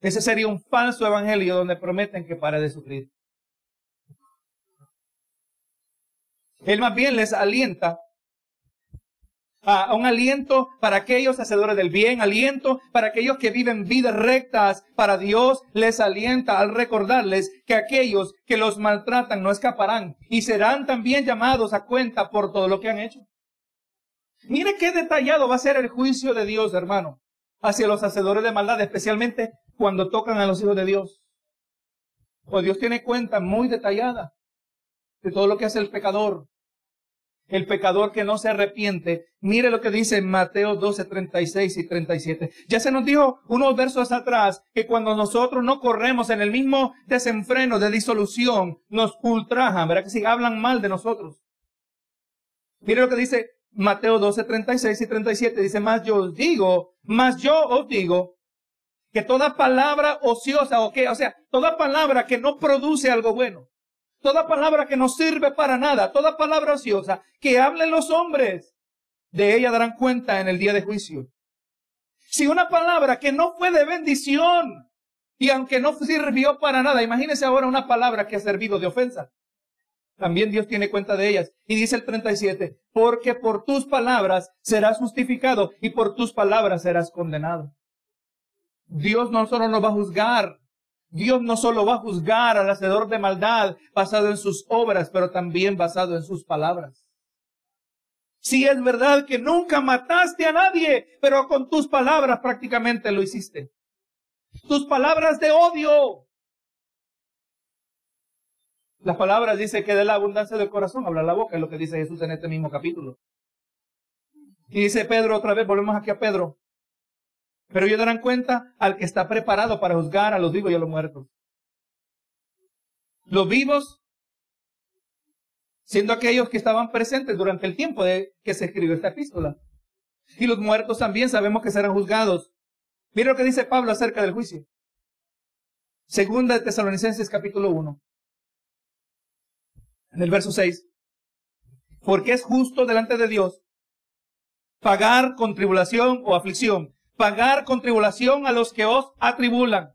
Ese sería un falso evangelio donde prometen que pare de sufrir. Él más bien les alienta a un aliento para aquellos hacedores del bien, aliento para aquellos que viven vidas rectas para Dios, les alienta al recordarles que aquellos que los maltratan no escaparán y serán también llamados a cuenta por todo lo que han hecho. Mire qué detallado va a ser el juicio de Dios, hermano, hacia los hacedores de maldad, especialmente cuando tocan a los hijos de Dios. Pues Dios tiene cuenta muy detallada de todo lo que hace el pecador, el pecador que no se arrepiente. Mire lo que dice Mateo 12, 36 y 37. Ya se nos dijo unos versos atrás que cuando nosotros no corremos en el mismo desenfreno de disolución, nos ultrajan, ¿verdad que sí? Hablan mal de nosotros. Mire lo que dice Mateo 12, 36 y 37. Dice, más yo os digo, más yo os digo, que toda palabra ociosa, o que, o sea, toda palabra que no produce algo bueno, toda palabra que no sirve para nada, toda palabra ociosa, que hablen los hombres, de ella darán cuenta en el día de juicio. Si una palabra que no fue de bendición Y aunque no sirvió para nada, imagínese ahora una palabra que ha servido de ofensa. También Dios tiene cuenta de ellas. Y dice el 37, porque por tus palabras serás justificado y por tus palabras serás condenado. Dios no solo nos va a juzgar, Dios no solo va a juzgar al hacedor de maldad basado en sus obras, pero también basado en sus palabras. Si es verdad que nunca mataste a nadie, pero con tus palabras prácticamente lo hiciste. Tus palabras de odio, las palabras dice que de la abundancia del corazón habla la boca, es lo que dice Jesús en este mismo capítulo. Y dice Pedro otra vez, volvemos aquí a Pedro. Pero ellos darán cuenta al que está preparado para juzgar a los vivos y a los muertos. Los vivos, siendo aquellos que estaban presentes durante el tiempo de que se escribió esta epístola. Y los muertos también sabemos que serán juzgados. Mira lo que dice Pablo acerca del juicio. Segunda de Tesalonicenses capítulo 1 en el verso 6, porque es justo delante de Dios pagar con tribulación o aflicción, pagar con tribulación a los que os atribulan.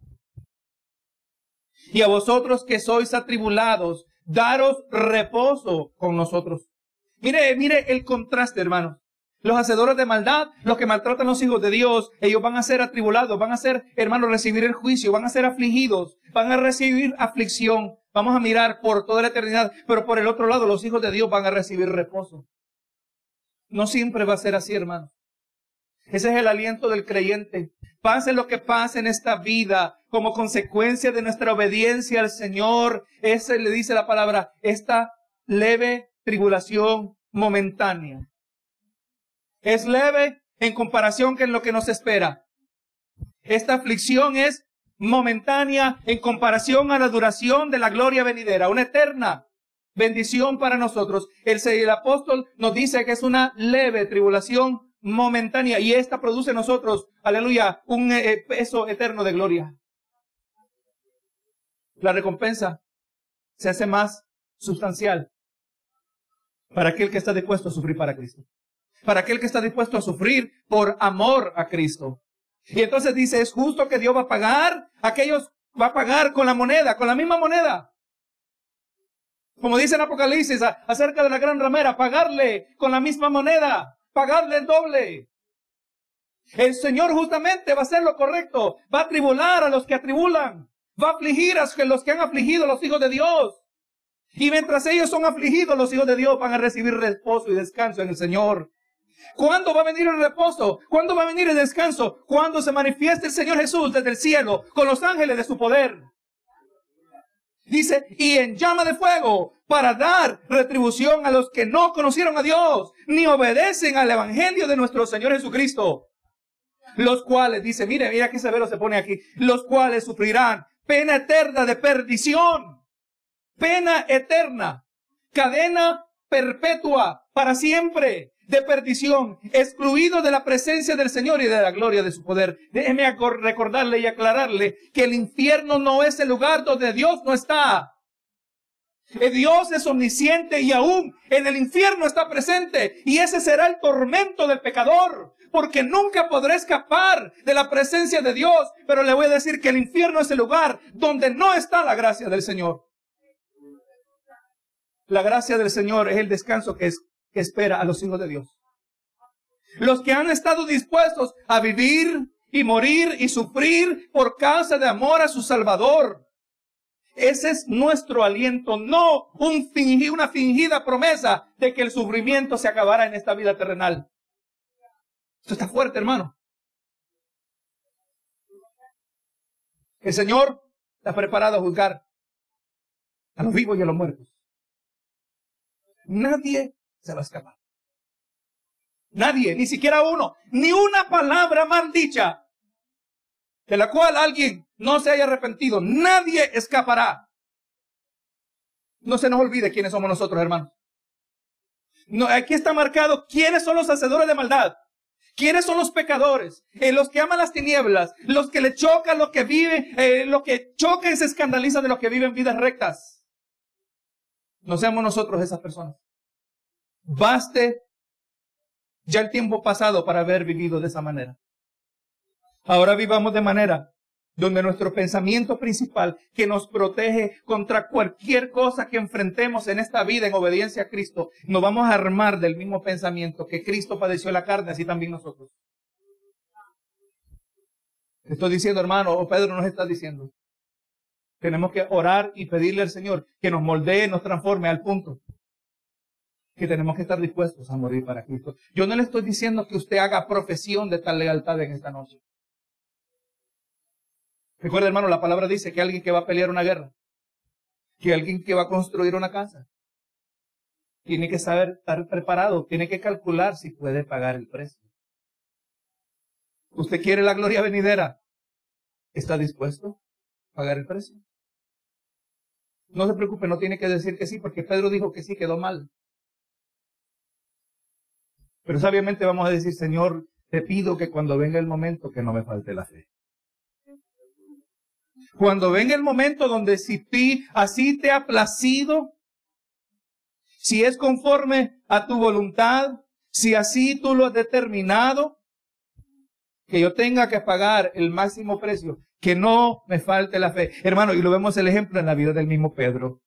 Y a vosotros que sois atribulados, daros reposo con nosotros. Mire, mire el contraste, hermanos. Los hacedores de maldad, los que maltratan a los hijos de Dios, ellos van a ser atribulados, van a ser, hermanos, recibir el juicio, van a ser afligidos, van a recibir aflicción. Vamos a mirar por toda la eternidad, pero por el otro lado los hijos de Dios van a recibir reposo. No siempre va a ser así, hermano. Ese es el aliento del creyente. Pase lo que pase en esta vida, como consecuencia de nuestra obediencia al Señor, ese le dice la palabra, esta leve tribulación momentánea. Es leve en comparación con lo que nos espera. Esta aflicción es momentánea en comparación a la duración de la gloria venidera, una eterna bendición para nosotros. El, el apóstol nos dice que es una leve tribulación momentánea y esta produce en nosotros, aleluya, un eh, eh, peso eterno de gloria. La recompensa se hace más sustancial para aquel que está dispuesto a sufrir para Cristo. Para aquel que está dispuesto a sufrir por amor a Cristo. Y entonces dice, es justo que Dios va a pagar, aquellos va a pagar con la moneda, con la misma moneda. Como dice en Apocalipsis acerca de la gran ramera, pagarle con la misma moneda, pagarle el doble. El Señor justamente va a hacer lo correcto, va a tribular a los que atribulan, va a afligir a los que han afligido a los hijos de Dios. Y mientras ellos son afligidos, los hijos de Dios van a recibir reposo y descanso en el Señor. ¿Cuándo va a venir el reposo? ¿Cuándo va a venir el descanso? Cuando se manifieste el Señor Jesús desde el cielo con los ángeles de su poder. Dice, y en llama de fuego para dar retribución a los que no conocieron a Dios, ni obedecen al Evangelio de nuestro Señor Jesucristo. Los cuales, dice, mire, mira qué severo se pone aquí, los cuales sufrirán pena eterna de perdición, pena eterna, cadena perpetua para siempre de perdición, excluido de la presencia del Señor y de la gloria de su poder. Déjeme recordarle y aclararle que el infierno no es el lugar donde Dios no está. Dios es omnisciente y aún en el infierno está presente. Y ese será el tormento del pecador, porque nunca podrá escapar de la presencia de Dios. Pero le voy a decir que el infierno es el lugar donde no está la gracia del Señor. La gracia del Señor es el descanso que es que espera a los hijos de Dios. Los que han estado dispuestos a vivir y morir y sufrir por causa de amor a su Salvador. Ese es nuestro aliento, no un una fingida promesa de que el sufrimiento se acabará en esta vida terrenal. Esto está fuerte, hermano. El Señor está preparado a juzgar a los vivos y a los muertos. Nadie se va a escapar. Nadie, ni siquiera uno, ni una palabra mal dicha de la cual alguien no se haya arrepentido. Nadie escapará. No se nos olvide quiénes somos nosotros, hermanos. No, aquí está marcado quiénes son los hacedores de maldad. ¿Quiénes son los pecadores? Eh, los que aman las tinieblas, los que le chocan, los que viven, eh, los que chocan y se escandalizan de los que viven vidas rectas. No seamos nosotros esas personas. Baste ya el tiempo pasado para haber vivido de esa manera. Ahora vivamos de manera donde nuestro pensamiento principal, que nos protege contra cualquier cosa que enfrentemos en esta vida en obediencia a Cristo, nos vamos a armar del mismo pensamiento que Cristo padeció la carne, así también nosotros. Estoy diciendo, hermano, o Pedro nos está diciendo. Tenemos que orar y pedirle al Señor que nos moldee, nos transforme al punto que tenemos que estar dispuestos a morir para Cristo. Yo no le estoy diciendo que usted haga profesión de tal lealtad en esta noche. Recuerda, hermano, la palabra dice que alguien que va a pelear una guerra, que alguien que va a construir una casa, tiene que saber estar preparado, tiene que calcular si puede pagar el precio. ¿Usted quiere la gloria venidera? ¿Está dispuesto a pagar el precio? No se preocupe, no tiene que decir que sí, porque Pedro dijo que sí, quedó mal. Pero sabiamente vamos a decir, Señor, te pido que cuando venga el momento que no me falte la fe. Cuando venga el momento donde si así te ha placido, si es conforme a tu voluntad, si así tú lo has determinado, que yo tenga que pagar el máximo precio, que no me falte la fe. Hermano, y lo vemos el ejemplo en la vida del mismo Pedro.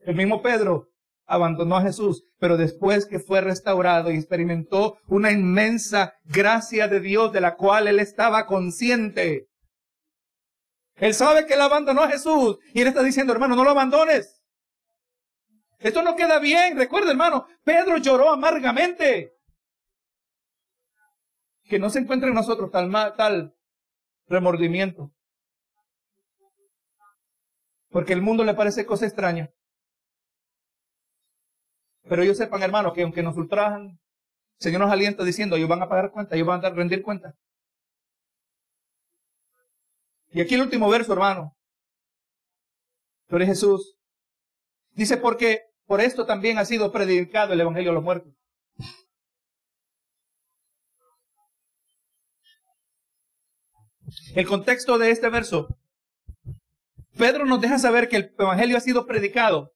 El mismo Pedro abandonó a Jesús, pero después que fue restaurado y experimentó una inmensa gracia de Dios de la cual él estaba consciente, él sabe que él abandonó a Jesús y él está diciendo, hermano, no lo abandones. Esto no queda bien. Recuerda, hermano, Pedro lloró amargamente. Que no se encuentre en nosotros tal, tal remordimiento. Porque el mundo le parece cosa extraña. Pero ellos sepan, hermano, que aunque nos ultrajan, el Señor nos alienta diciendo, ellos van a pagar cuenta, ellos van a rendir cuenta. Y aquí el último verso, hermano. Pero Jesús. Dice, porque por esto también ha sido predicado el Evangelio a los muertos. El contexto de este verso. Pedro nos deja saber que el Evangelio ha sido predicado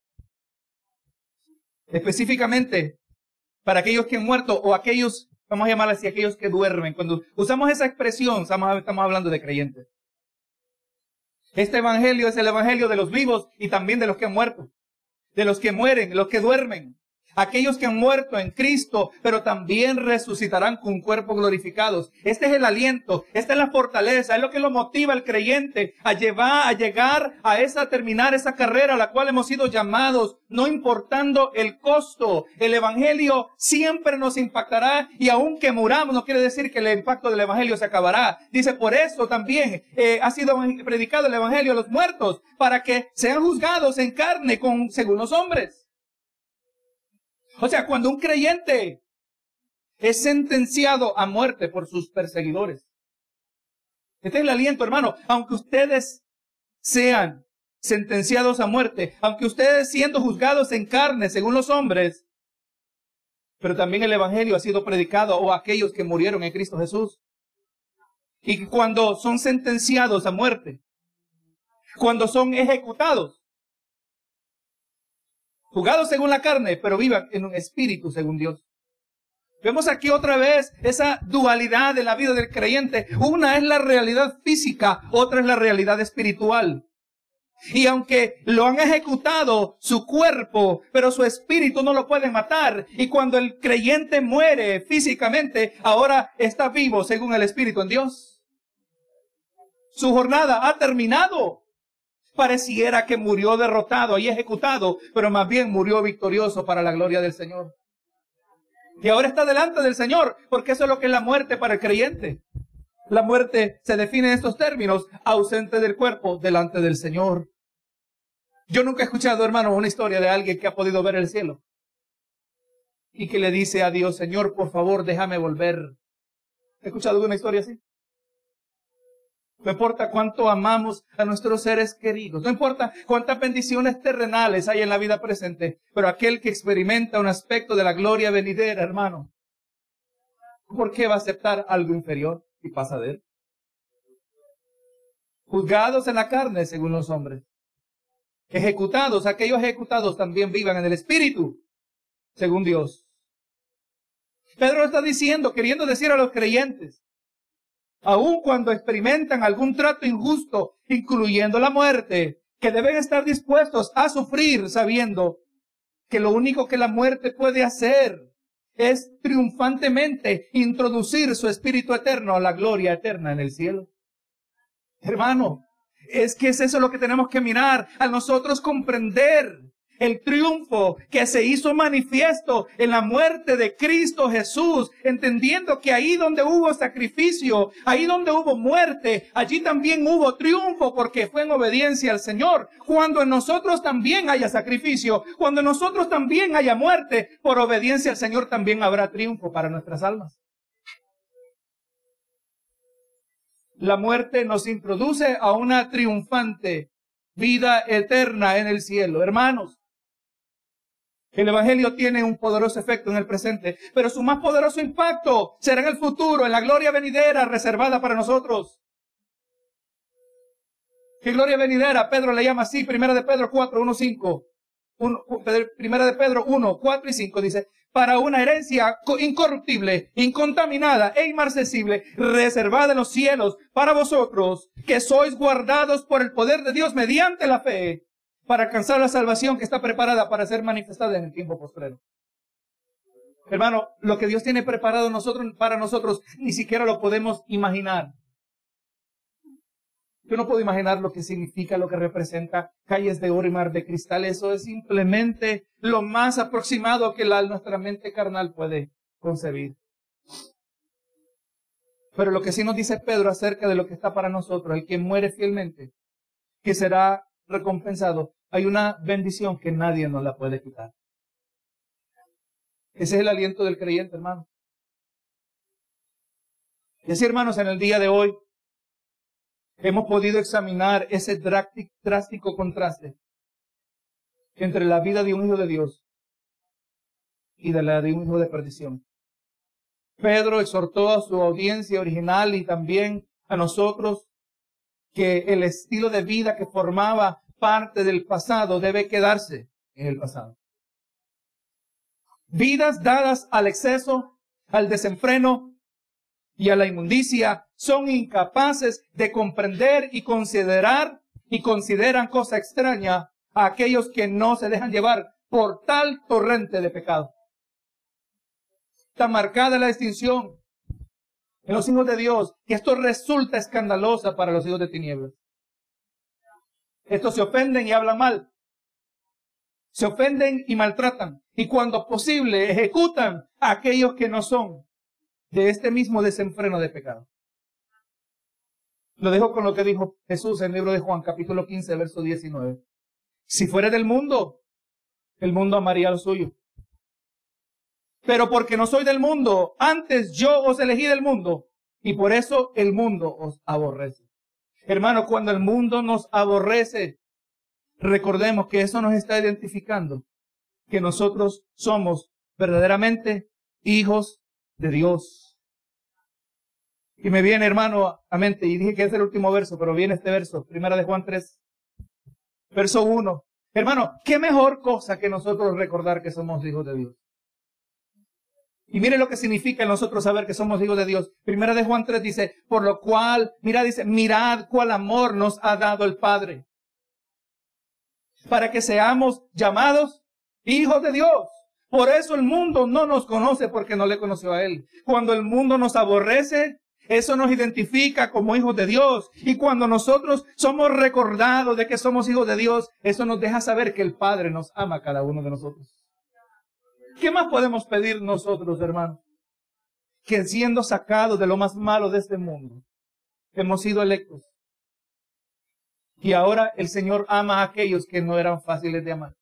específicamente para aquellos que han muerto o aquellos, vamos a llamar así, aquellos que duermen. Cuando usamos esa expresión, estamos hablando de creyentes. Este evangelio es el evangelio de los vivos y también de los que han muerto, de los que mueren, los que duermen aquellos que han muerto en Cristo, pero también resucitarán con cuerpos glorificados. Este es el aliento, esta es la fortaleza, es lo que lo motiva al creyente a llevar, a llegar a esa, terminar esa carrera a la cual hemos sido llamados, no importando el costo. El evangelio siempre nos impactará y aunque muramos, no quiere decir que el impacto del evangelio se acabará. Dice, por eso también eh, ha sido predicado el evangelio a los muertos, para que sean juzgados en carne con, según los hombres. O sea, cuando un creyente es sentenciado a muerte por sus perseguidores. Este es el aliento, hermano. Aunque ustedes sean sentenciados a muerte, aunque ustedes siendo juzgados en carne según los hombres, pero también el Evangelio ha sido predicado o aquellos que murieron en Cristo Jesús. Y cuando son sentenciados a muerte, cuando son ejecutados, jugados según la carne, pero vivan en un espíritu según Dios. Vemos aquí otra vez esa dualidad de la vida del creyente. Una es la realidad física, otra es la realidad espiritual. Y aunque lo han ejecutado su cuerpo, pero su espíritu no lo puede matar. Y cuando el creyente muere físicamente, ahora está vivo según el espíritu en Dios. Su jornada ha terminado pareciera que murió derrotado y ejecutado, pero más bien murió victorioso para la gloria del Señor. Y ahora está delante del Señor, porque eso es lo que es la muerte para el creyente. La muerte se define en estos términos, ausente del cuerpo, delante del Señor. Yo nunca he escuchado, hermano, una historia de alguien que ha podido ver el cielo y que le dice a Dios, Señor, por favor, déjame volver. ¿He escuchado alguna historia así? No importa cuánto amamos a nuestros seres queridos. No importa cuántas bendiciones terrenales hay en la vida presente. Pero aquel que experimenta un aspecto de la gloria venidera, hermano, ¿por qué va a aceptar algo inferior y pasa de él? Juzgados en la carne, según los hombres. Ejecutados, aquellos ejecutados también vivan en el espíritu, según Dios. Pedro está diciendo, queriendo decir a los creyentes, aun cuando experimentan algún trato injusto, incluyendo la muerte, que deben estar dispuestos a sufrir sabiendo que lo único que la muerte puede hacer es triunfantemente introducir su espíritu eterno a la gloria eterna en el cielo. Hermano, es que es eso lo que tenemos que mirar, a nosotros comprender el triunfo que se hizo manifiesto en la muerte de Cristo Jesús, entendiendo que ahí donde hubo sacrificio, ahí donde hubo muerte, allí también hubo triunfo porque fue en obediencia al Señor. Cuando en nosotros también haya sacrificio, cuando en nosotros también haya muerte, por obediencia al Señor también habrá triunfo para nuestras almas. La muerte nos introduce a una triunfante vida eterna en el cielo. Hermanos, el Evangelio tiene un poderoso efecto en el presente, pero su más poderoso impacto será en el futuro, en la gloria venidera reservada para nosotros. ¿Qué gloria venidera? Pedro le llama así, primera de Pedro 4, 1, 5. primera de Pedro 1, 4 y 5 dice, para una herencia incorruptible, incontaminada e inmarcesible, reservada en los cielos para vosotros, que sois guardados por el poder de Dios mediante la fe para alcanzar la salvación que está preparada para ser manifestada en el tiempo postrero. Hermano, lo que Dios tiene preparado para nosotros ni siquiera lo podemos imaginar. Yo no puedo imaginar lo que significa, lo que representa calles de oro y mar de cristal. Eso es simplemente lo más aproximado que la, nuestra mente carnal puede concebir. Pero lo que sí nos dice Pedro acerca de lo que está para nosotros, el que muere fielmente, que será recompensado, hay una bendición que nadie nos la puede quitar. Ese es el aliento del creyente, hermano. Y así, hermanos, en el día de hoy hemos podido examinar ese drástico contraste entre la vida de un hijo de Dios y de la de un hijo de perdición. Pedro exhortó a su audiencia original y también a nosotros que el estilo de vida que formaba parte del pasado debe quedarse en el pasado. Vidas dadas al exceso, al desenfreno y a la inmundicia son incapaces de comprender y considerar y consideran cosa extraña a aquellos que no se dejan llevar por tal torrente de pecado. Está marcada la distinción en los hijos de Dios, que esto resulta escandalosa para los hijos de tinieblas. Estos se ofenden y hablan mal. Se ofenden y maltratan. Y cuando posible ejecutan a aquellos que no son de este mismo desenfreno de pecado. Lo dejo con lo que dijo Jesús en el libro de Juan, capítulo 15, verso 19. Si fuera del mundo, el mundo amaría lo suyo. Pero porque no soy del mundo, antes yo os elegí del mundo y por eso el mundo os aborrece. Hermano, cuando el mundo nos aborrece, recordemos que eso nos está identificando que nosotros somos verdaderamente hijos de Dios. Y me viene, hermano, a mente, y dije que es el último verso, pero viene este verso, primera de Juan 3, verso 1. Hermano, qué mejor cosa que nosotros recordar que somos hijos de Dios. Y mire lo que significa nosotros saber que somos hijos de Dios. Primera de Juan 3 dice, por lo cual, mira, dice, mirad cuál amor nos ha dado el Padre. Para que seamos llamados hijos de Dios. Por eso el mundo no nos conoce porque no le conoció a Él. Cuando el mundo nos aborrece, eso nos identifica como hijos de Dios. Y cuando nosotros somos recordados de que somos hijos de Dios, eso nos deja saber que el Padre nos ama a cada uno de nosotros. ¿Qué más podemos pedir nosotros, hermanos? Que siendo sacados de lo más malo de este mundo, hemos sido electos. Y ahora el Señor ama a aquellos que no eran fáciles de amar.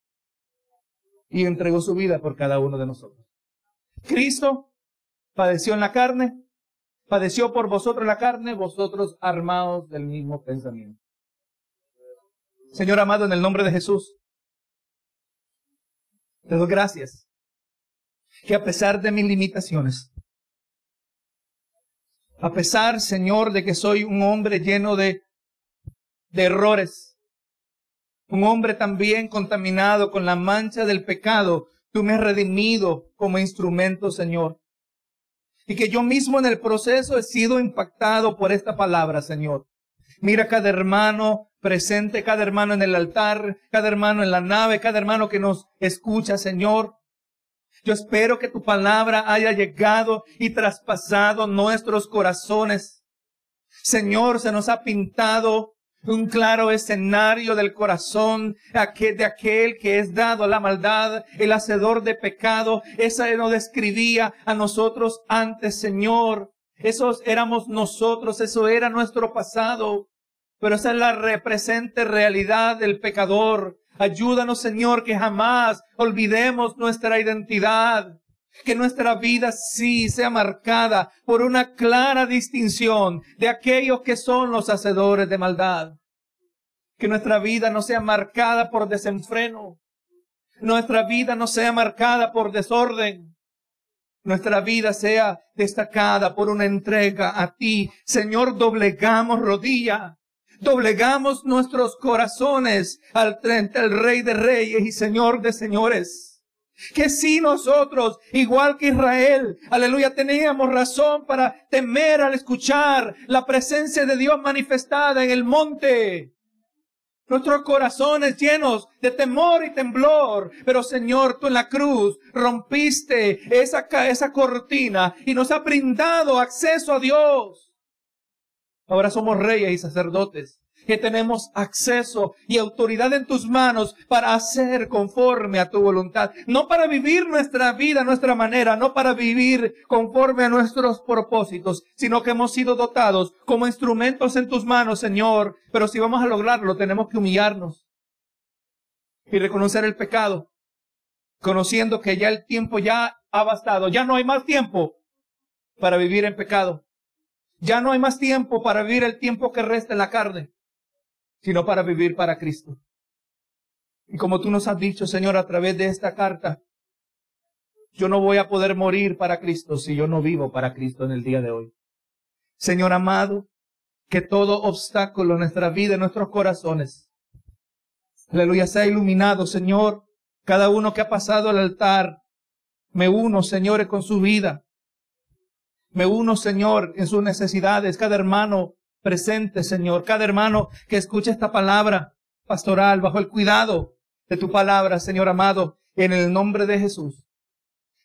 Y entregó su vida por cada uno de nosotros. Cristo padeció en la carne, padeció por vosotros la carne, vosotros armados del mismo pensamiento. Señor amado, en el nombre de Jesús, te doy gracias que a pesar de mis limitaciones, a pesar, Señor, de que soy un hombre lleno de, de errores, un hombre también contaminado con la mancha del pecado, tú me has redimido como instrumento, Señor. y que yo mismo en el proceso he sido impactado por esta palabra, Señor. Mira cada hermano presente, cada hermano en el altar, cada hermano en la nave, cada hermano que nos escucha, Señor. Yo espero que tu palabra haya llegado y traspasado nuestros corazones. Señor, se nos ha pintado un claro escenario del corazón de aquel que es dado a la maldad, el hacedor de pecado. Esa nos describía a nosotros antes, Señor. Esos éramos nosotros, eso era nuestro pasado. Pero esa es la represente realidad del pecador. Ayúdanos, Señor, que jamás olvidemos nuestra identidad. Que nuestra vida sí sea marcada por una clara distinción de aquellos que son los hacedores de maldad. Que nuestra vida no sea marcada por desenfreno. Nuestra vida no sea marcada por desorden. Nuestra vida sea destacada por una entrega a ti. Señor, doblegamos rodilla. Doblegamos nuestros corazones al frente al Rey de Reyes y Señor de Señores que si nosotros, igual que Israel, aleluya, teníamos razón para temer al escuchar la presencia de Dios manifestada en el monte. Nuestros corazones llenos de temor y temblor. Pero Señor, tú en la cruz rompiste esa, esa cortina y nos ha brindado acceso a Dios. Ahora somos reyes y sacerdotes que tenemos acceso y autoridad en tus manos para hacer conforme a tu voluntad. No para vivir nuestra vida, nuestra manera, no para vivir conforme a nuestros propósitos, sino que hemos sido dotados como instrumentos en tus manos, Señor. Pero si vamos a lograrlo, tenemos que humillarnos y reconocer el pecado, conociendo que ya el tiempo ya ha bastado, ya no hay más tiempo para vivir en pecado. Ya no hay más tiempo para vivir el tiempo que resta en la carne sino para vivir para Cristo. Y como tú nos has dicho, Señor, a través de esta carta, yo no voy a poder morir para Cristo si yo no vivo para Cristo en el día de hoy. Señor amado, que todo obstáculo en nuestra vida, en nuestros corazones, aleluya, sea iluminado, Señor. Cada uno que ha pasado al altar, me uno, Señor, con su vida. Me uno, Señor, en sus necesidades. Cada hermano presente, Señor. Cada hermano que escuche esta palabra pastoral bajo el cuidado de tu palabra, Señor amado, en el nombre de Jesús.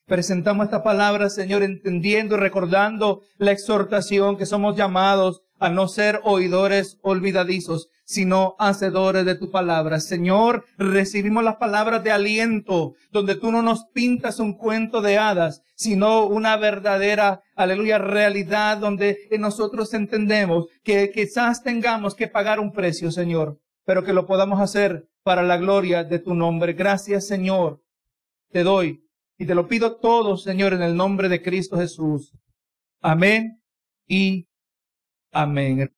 Presentamos esta palabra, Señor, entendiendo y recordando la exhortación que somos llamados a no ser oidores olvidadizos, sino hacedores de tu palabra. Señor, recibimos las palabras de aliento, donde tú no nos pintas un cuento de hadas, sino una verdadera, aleluya, realidad donde nosotros entendemos que quizás tengamos que pagar un precio, Señor, pero que lo podamos hacer para la gloria de tu nombre. Gracias, Señor. Te doy y te lo pido todo, Señor, en el nombre de Cristo Jesús. Amén y amén.